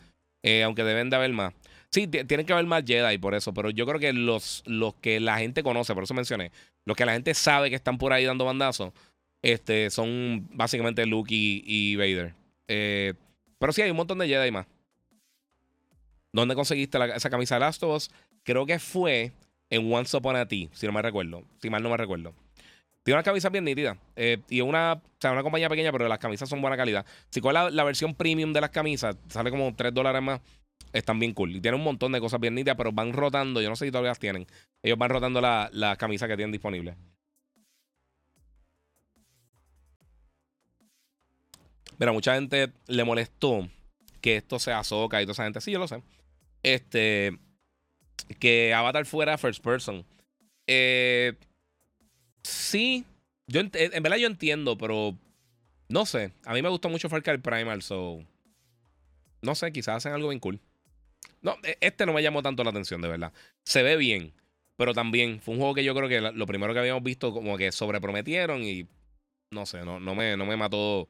aunque deben de haber más. Sí, tienen que haber más Jedi por eso, pero yo creo que los, los que la gente conoce, por eso mencioné, los que la gente sabe que están por ahí dando bandazos, este, son básicamente Luke y, Vader. Eh, pero sí, hay un montón de Jedi más. ¿Dónde conseguiste esa camisa de Last of Us? Creo que fue en Once Upon a T, si no me recuerdo. Si mal no me recuerdo. Tiene una camisa bien nítida. Eh, y una, o sea, una compañía pequeña, pero las camisas son buena calidad. Si con la, la versión premium de las camisas, sale como 3 dólares más están bien cool. Y tienen un montón de cosas bien nítidas, pero van rotando. Yo no sé si todavía las tienen. Ellos van rotando las la camisas que tienen disponibles. Mira, mucha gente le molestó que esto sea Soca y toda esa gente. Sí, yo lo sé. Este. Que Avatar fuera first person. Eh, sí. Yo en, verdad yo entiendo, pero. No sé. A mí me gustó mucho Far Cry Primal, so. No sé, quizás hacen algo bien cool. No, e, este no me llamó tanto la atención, de verdad. Se ve bien, pero también fue un juego que yo creo que lo primero que habíamos visto como que sobreprometieron y no sé, no, no, me, no me mató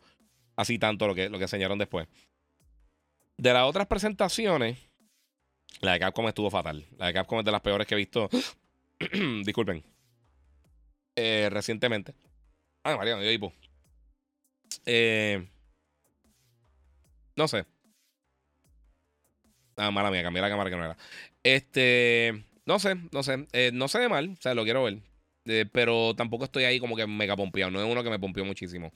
así tanto lo que, lo que enseñaron después. De las otras presentaciones, la de Capcom estuvo fatal. La de Capcom es de las peores que he visto. (clears throat) Disculpen. Eh, recientemente. Ah, María, me dio hipo. Eh, no sé. Ah, mala mía, cambié la cámara que no era. Este, no sé, no sé. Eh, no sé de mal, o sea, lo quiero ver. Eh, pero tampoco estoy ahí como que mega pompeado. No es uno que me pompeó muchísimo.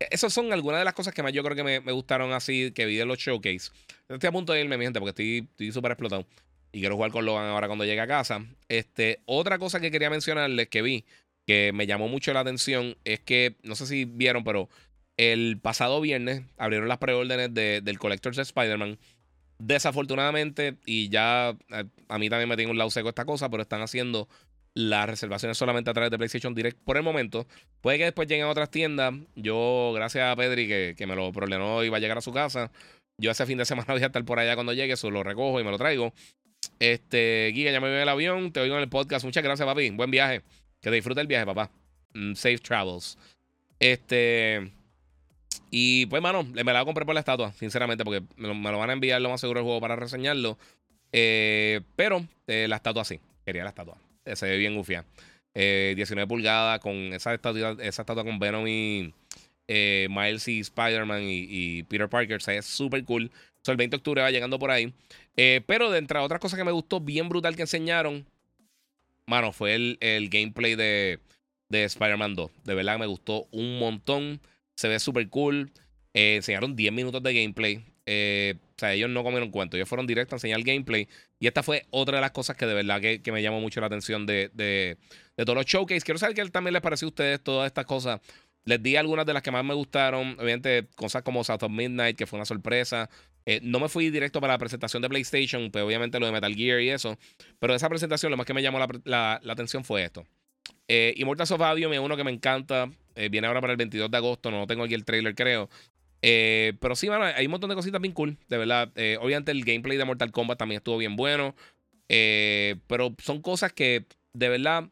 E, esas son algunas de las cosas que más yo creo que me, gustaron así, que vi de los showcase. Estoy a punto de irme, mi gente, porque estoy súper explotado. Y quiero jugar con Logan ahora cuando llegue a casa. Este, otra cosa que quería mencionarles que vi, que me llamó mucho la atención, es que, no sé si vieron, pero el pasado viernes abrieron las preórdenes de, del Collector's de Spider-Man. Desafortunadamente, y ya a, mí también me tengo un lado seco esta cosa, pero están haciendo las reservaciones solamente a través de PlayStation Direct por el momento. Puede que después lleguen a otras tiendas. Yo, gracias a Pedri que, que me lo problemó y va a llegar a su casa. Yo ese fin de (laughs) semana voy a estar por allá cuando llegue, eso lo recojo y me lo traigo. Este, Giga, ya me voy en el avión, te oigo en el podcast. Muchas gracias, papi. Buen viaje. Que disfrute el viaje, papá. Mm, safe travels. Este. Y pues, mano, me la voy a comprar por la estatua, sinceramente, porque me lo, van a enviar lo más seguro el juego para reseñarlo. Eh, pero eh, la estatua sí, quería la estatua. Eh, se ve bien gufia. 19 pulgadas con esa estatua, esa estatua con Venom y Miles y Spider-Man y, Peter Parker. se ve súper cool. el 20 de octubre va llegando por ahí. pero de entre otras cosas que me gustó bien brutal que enseñaron, mano, fue el, el gameplay de, de Spider-Man 2. De verdad me gustó un montón. Se ve súper cool. Eh, enseñaron 10 minutos de gameplay. Eh, o sea, ellos no comieron cuento. Ellos fueron directos a enseñar gameplay. Y esta fue otra de las cosas que de verdad que, me llamó mucho la atención de, de, todos los showcase. Quiero saber qué también les pareció a ustedes todas estas cosas. Les di algunas de las que más me gustaron. Obviamente, cosas como South of Midnight, que fue una sorpresa. Eh, no me fui directo para la presentación de PlayStation, pero obviamente lo de Metal Gear y eso. Pero de esa presentación, lo más que me llamó la, la atención fue esto. Eh, Immortals of Avium es uno que me encanta. Eh, viene ahora para el 22 de agosto. No tengo aquí el trailer, creo. Eh, pero sí, mano, hay un montón de cositas bien cool, de verdad. Eh, obviamente el gameplay de Mortal Kombat también estuvo bien bueno. pero son cosas que de verdad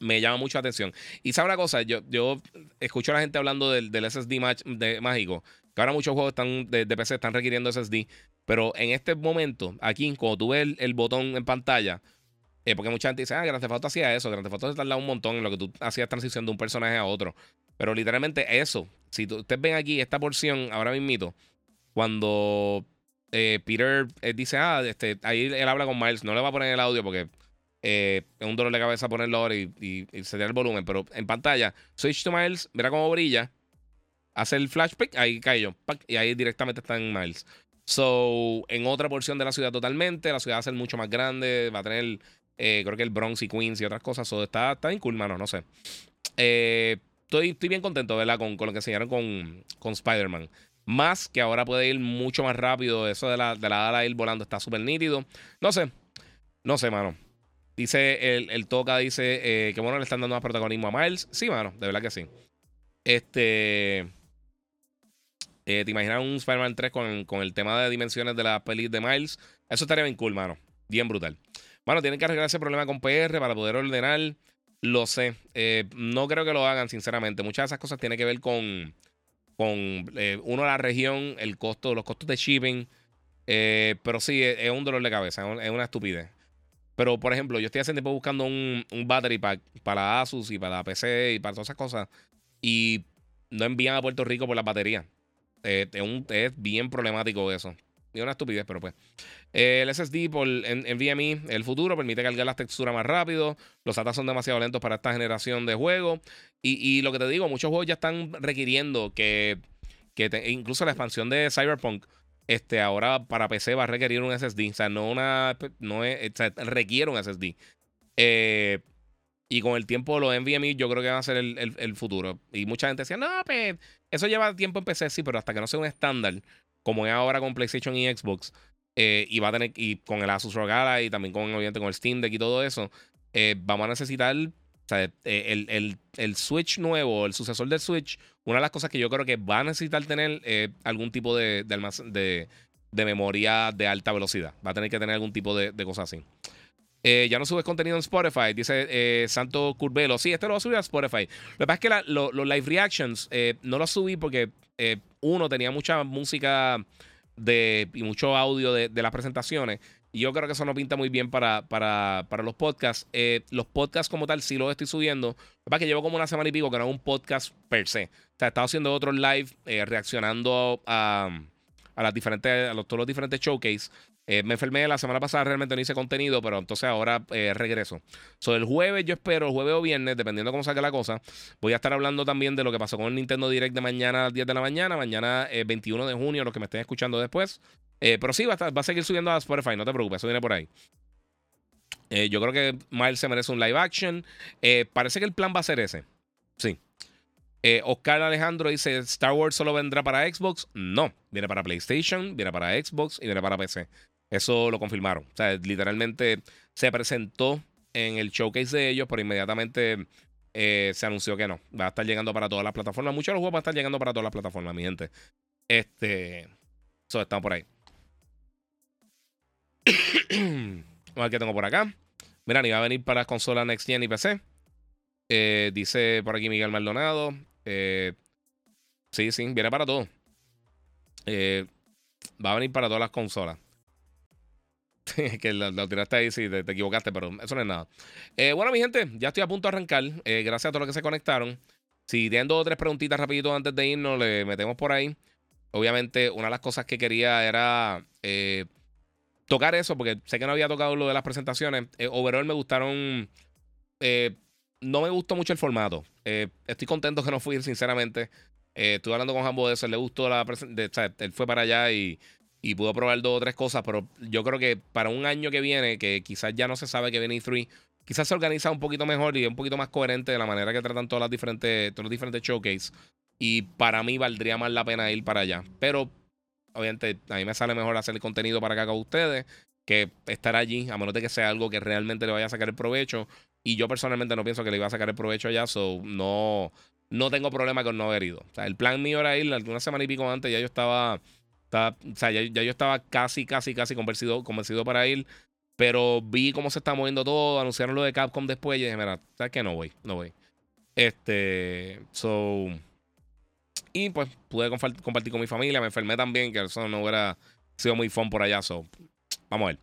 me llaman mucho la atención. Y sabe una cosa, yo, yo escucho a la gente hablando del, SSD de, mágico. Que ahora muchos juegos están de, PC están requiriendo SSD. Pero en este momento, aquí, cuando tú ves el botón en pantalla, eh, porque mucha gente dice, ah, Grand Theft hacía eso. Grand Theft se tarda un montón en lo que tú hacías transición de un personaje a otro. Pero literalmente eso. Si ustedes ven aquí esta porción, ahora mismito, cuando eh, Peter eh, dice, ah, este, ahí él habla con Miles, no le va a poner el audio porque es un dolor de cabeza ponerlo ahora y, y, se el volumen. Pero en pantalla, switch to Miles, mira cómo brilla, hace el flashback, ahí cae yo, y ahí directamente está en Miles. So, en otra porción de la ciudad totalmente, la ciudad va a ser mucho más grande, va a tener eh, creo que el Bronx y Queens y otras cosas. está, está bien cool, mano. No sé. Eh, estoy, estoy bien contento, ¿verdad? Con, con lo que enseñaron con, con Spider-Man. Más que ahora puede ir mucho más rápido. Eso de la, de la ala ir volando está súper nítido. No sé. No sé, mano. Dice el, el Toca, dice eh, que bueno, le están dando más protagonismo a Miles. Sí, mano, de verdad que sí. Este. ¿Te imaginas un Spider-Man 3 con, con, el tema de dimensiones de la peli de Miles? Eso estaría bien cool, mano. Bien brutal. Bueno, tienen que arreglar ese problema con PR para poder ordenar Lo sé. Eh, no creo que lo hagan, sinceramente. Muchas de esas cosas tienen que ver con, con eh, uno, la región, el costo, los costos de shipping. Eh, pero sí, es, un dolor de cabeza, es una estupidez. Pero, por ejemplo, yo estoy hace tiempo buscando un, un battery pack para Asus y para PC y para todas esas cosas. Y no envían a Puerto Rico por la batería. es, es bien problemático eso. Una estupidez, pero pues. Eh, el SSD por NVMe, el futuro, permite cargar las texturas más rápido. Los SATA son demasiado lentos para esta generación de juegos. Y, lo que te digo, muchos juegos ya están requiriendo que, incluso la expansión de Cyberpunk, este, ahora para PC va a requerir un SSD. O sea, no una. No es, requiere un SSD. Eh, y con el tiempo los NVMe yo creo que van a ser el, futuro. Y mucha gente decía, no, pues eso lleva tiempo en PC, sí, pero hasta que no sea un estándar, como es ahora con PlayStation y Xbox, eh, y va a tener, y con el Asus ROG y también con, obviamente, con el Steam Deck y todo eso, eh, vamos a necesitar eh, el, el, Switch nuevo, el sucesor del Switch, una de las cosas que yo creo que va a necesitar tener algún tipo de, de, de, memoria de alta velocidad. Va a tener que tener algún tipo de, de cosa así. Ya no subes contenido en Spotify, dice Santo Curvelo. Sí, este lo voy a subir a Spotify. Lo que pasa es que los live reactions no los subí porque eh, uno tenía mucha música de, y mucho audio de, las presentaciones. Y yo creo que eso no pinta muy bien para, para, los podcasts. Eh, los podcasts como tal sí los estoy subiendo. Para que llevo como una semana y pico que no es un podcast per se. O sea, he estado haciendo otros live eh, reaccionando a, a, las diferentes, a todos los diferentes showcase. Eh, me enfermé la semana pasada, realmente no hice contenido, pero entonces ahora eh, regreso. So, el jueves, yo espero, el jueves o viernes, dependiendo cómo salga la cosa, voy a estar hablando también de lo que pasó con el Nintendo Direct de mañana a las 10 de la mañana, mañana 21 eh, de junio, los que me estén escuchando después. pero sí, va a, seguir subiendo a Spotify, no te preocupes, eso viene por ahí. yo creo que Miles se merece un live action. parece que el plan va a ser ese. Sí. Oscar Alejandro dice: ¿Star Wars solo vendrá para Xbox? No, viene para PlayStation, viene para Xbox y viene para PC. Eso lo confirmaron. O sea, literalmente se presentó en el showcase de ellos, pero inmediatamente eh, se anunció que no. Va a estar llegando para todas las plataformas. Muchos de los juegos van a estar llegando para todas las plataformas, mi gente. Este. Eso están por ahí. (coughs) Vamos a ver qué tengo por acá. Mira, ni va a venir para consolas Next Gen y PC. Eh, dice por aquí Miguel Maldonado. Eh, sí, sí, viene para todo. va a venir para todas las consolas. (laughs) que lo, tiraste ahí si te, equivocaste, pero eso no es nada. Eh, bueno, mi gente, ya estoy a punto de arrancar. Eh, gracias a todos los que se conectaron. Si tienen dos o tres preguntitas rapidito antes de irnos, le metemos por ahí. Obviamente, una de las cosas que quería era eh, tocar eso, porque sé que no había tocado lo de las presentaciones. overall me gustaron. no me gustó mucho el formato. estoy contento que no fui, sinceramente. estuve hablando con Jambo de eso. Le gustó la presentación. Él fue para allá y y pudo probar dos o tres cosas, pero yo creo que para un año que viene, que quizás ya no se sabe que viene E3, quizás se organiza un poquito mejor y un poquito más coherente de la manera que tratan todas las diferentes, todos los diferentes showcase. Y para mí valdría más la pena ir para allá. Pero, obviamente, a mí me sale mejor hacer el contenido para acá con ustedes que estar allí, a menos de que sea algo que realmente le vaya a sacar el provecho. Y yo personalmente no pienso que le iba a sacar el provecho allá, so no, no tengo problema con no haber ido. O sea, el plan mío era ir alguna semana y pico antes, ya yo estaba o sea, ya, yo estaba casi, casi, casi convencido, convencido para ir. Pero vi cómo se está moviendo todo. Anunciaron lo de Capcom después. Y dije, mira, ¿sabes qué? No voy, no voy. Este. So. Y pues pude compartir con mi familia. Me enfermé también, que eso no hubiera sido muy fun por allá. So, vamos a ver.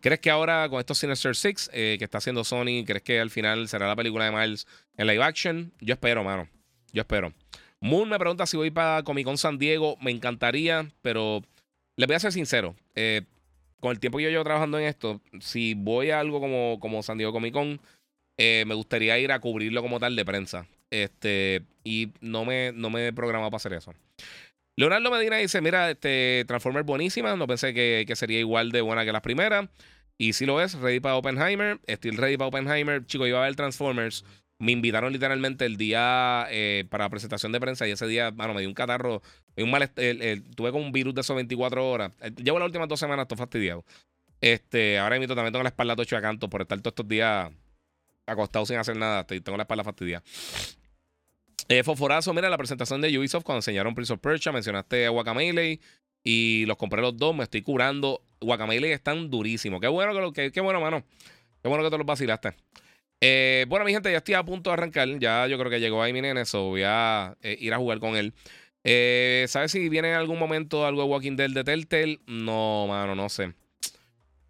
¿Crees que ahora con estos Sinister Six eh, que está haciendo Sony, crees que al final será la película de Miles en live action? Yo espero, mano. Yo espero. Moon me pregunta si voy para Comic Con San Diego. Me encantaría, pero les voy a ser sincero. Eh, con el tiempo que yo llevo trabajando en esto, si voy a algo como, como San Diego Comic Con, eh, me gustaría ir a cubrirlo como tal de prensa. Este, y no me, no me he programado para hacer eso. Leonardo Medina dice: Mira, este Transformer buenísima. No pensé que, que, sería igual de buena que las primeras. Y si lo es, ready para Oppenheimer. Estoy ready para Oppenheimer. Chicos, iba a ver Transformers. Me invitaron literalmente el día eh, para presentación de prensa y ese día, bueno, me dio un catarro, un mal, tuve un virus de esos 24 horas. Eh, llevo las últimas dos semanas todo fastidiado. Este, ahora mismo también tengo la espalda tocho a canto por estar todos estos días acostado sin hacer nada. Tengo la espalda fastidiada. Eh, Fosforazo, mira la presentación de Ubisoft cuando enseñaron Prince of Persia, mencionaste a Guacamele y los compré los dos, me estoy curando. Guacamele están durísimos. Qué bueno que, lo, qué bueno, mano. Qué bueno que te los vacilaste. Eh, bueno, mi gente, ya estoy a punto de arrancar. Ya yo creo que llegó ahí mi nene, so voy a eh, ir a jugar con él. Eh, ¿Sabes si viene en algún momento algo de Walking Dead de Telltale? No, mano, no sé.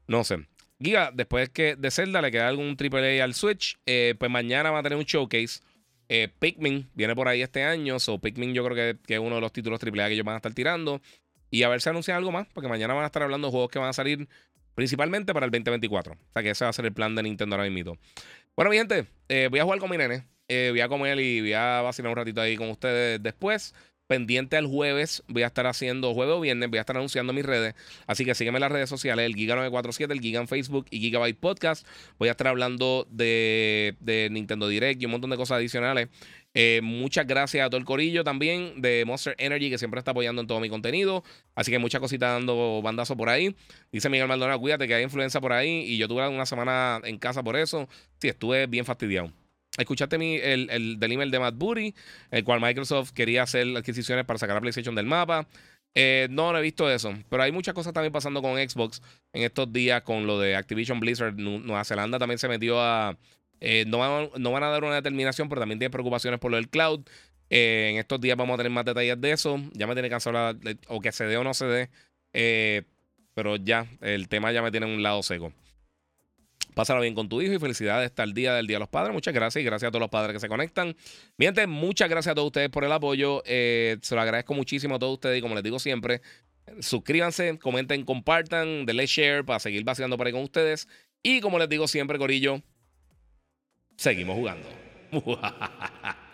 No sé. Giga, después que de Zelda le queda algún AAA al Switch, pues mañana va a tener un showcase. Pikmin viene por ahí este año, so Pikmin yo creo que, que, es uno de los títulos AAA que ellos van a estar tirando. Y a ver si anuncian algo más, porque mañana van a estar hablando de juegos que van a salir principalmente para el 2024. O sea que ese va a ser el plan de Nintendo ahora mismo. Bueno, mi gente, eh, voy a jugar con mi nene. Eh, voy a comer y voy a vacilar un ratito ahí con ustedes después. Pendiente al jueves, voy a estar haciendo, jueves o viernes, voy a estar anunciando mis redes. Así que sígueme en las redes sociales, el Giga947, el Giga en Facebook y Gigabyte Podcast. Voy a estar hablando de, de Nintendo Direct y un montón de cosas adicionales. Eh, muchas gracias a todo el corillo también de Monster Energy que siempre está apoyando en todo mi contenido. Así que muchas cositas dando bandazo por ahí. Dice Miguel Maldonado, cuídate que hay influencia por ahí. Y yo tuve una semana en casa por eso. Sí, estuve bien fastidiado. Escuchaste mi, el, el del email de Matt Booty, el cual Microsoft quería hacer adquisiciones para sacar a PlayStation del mapa. Eh, no, no he visto eso. Pero hay muchas cosas también pasando con Xbox en estos días con lo de Activision Blizzard. Nueva Zelanda también se metió a, eh, no, van, no, van, a dar una determinación, pero también tiene preocupaciones por lo del cloud. Eh, en estos días vamos a tener más detalles de eso. Ya me tiene cansado o que se dé o no se dé. Eh, pero ya, el tema ya me tiene en un lado seco. Pásalo bien con tu hijo y felicidades hasta el día del Día de los Padres. Muchas gracias y gracias a todos los padres que se conectan. Miente, muchas gracias a todos ustedes por el apoyo. se lo agradezco muchísimo a todos ustedes y como les digo siempre, suscríbanse, comenten, compartan, denle share para seguir vaciando por ahí con ustedes. Y como les digo siempre, Corillo, seguimos jugando. (laughs)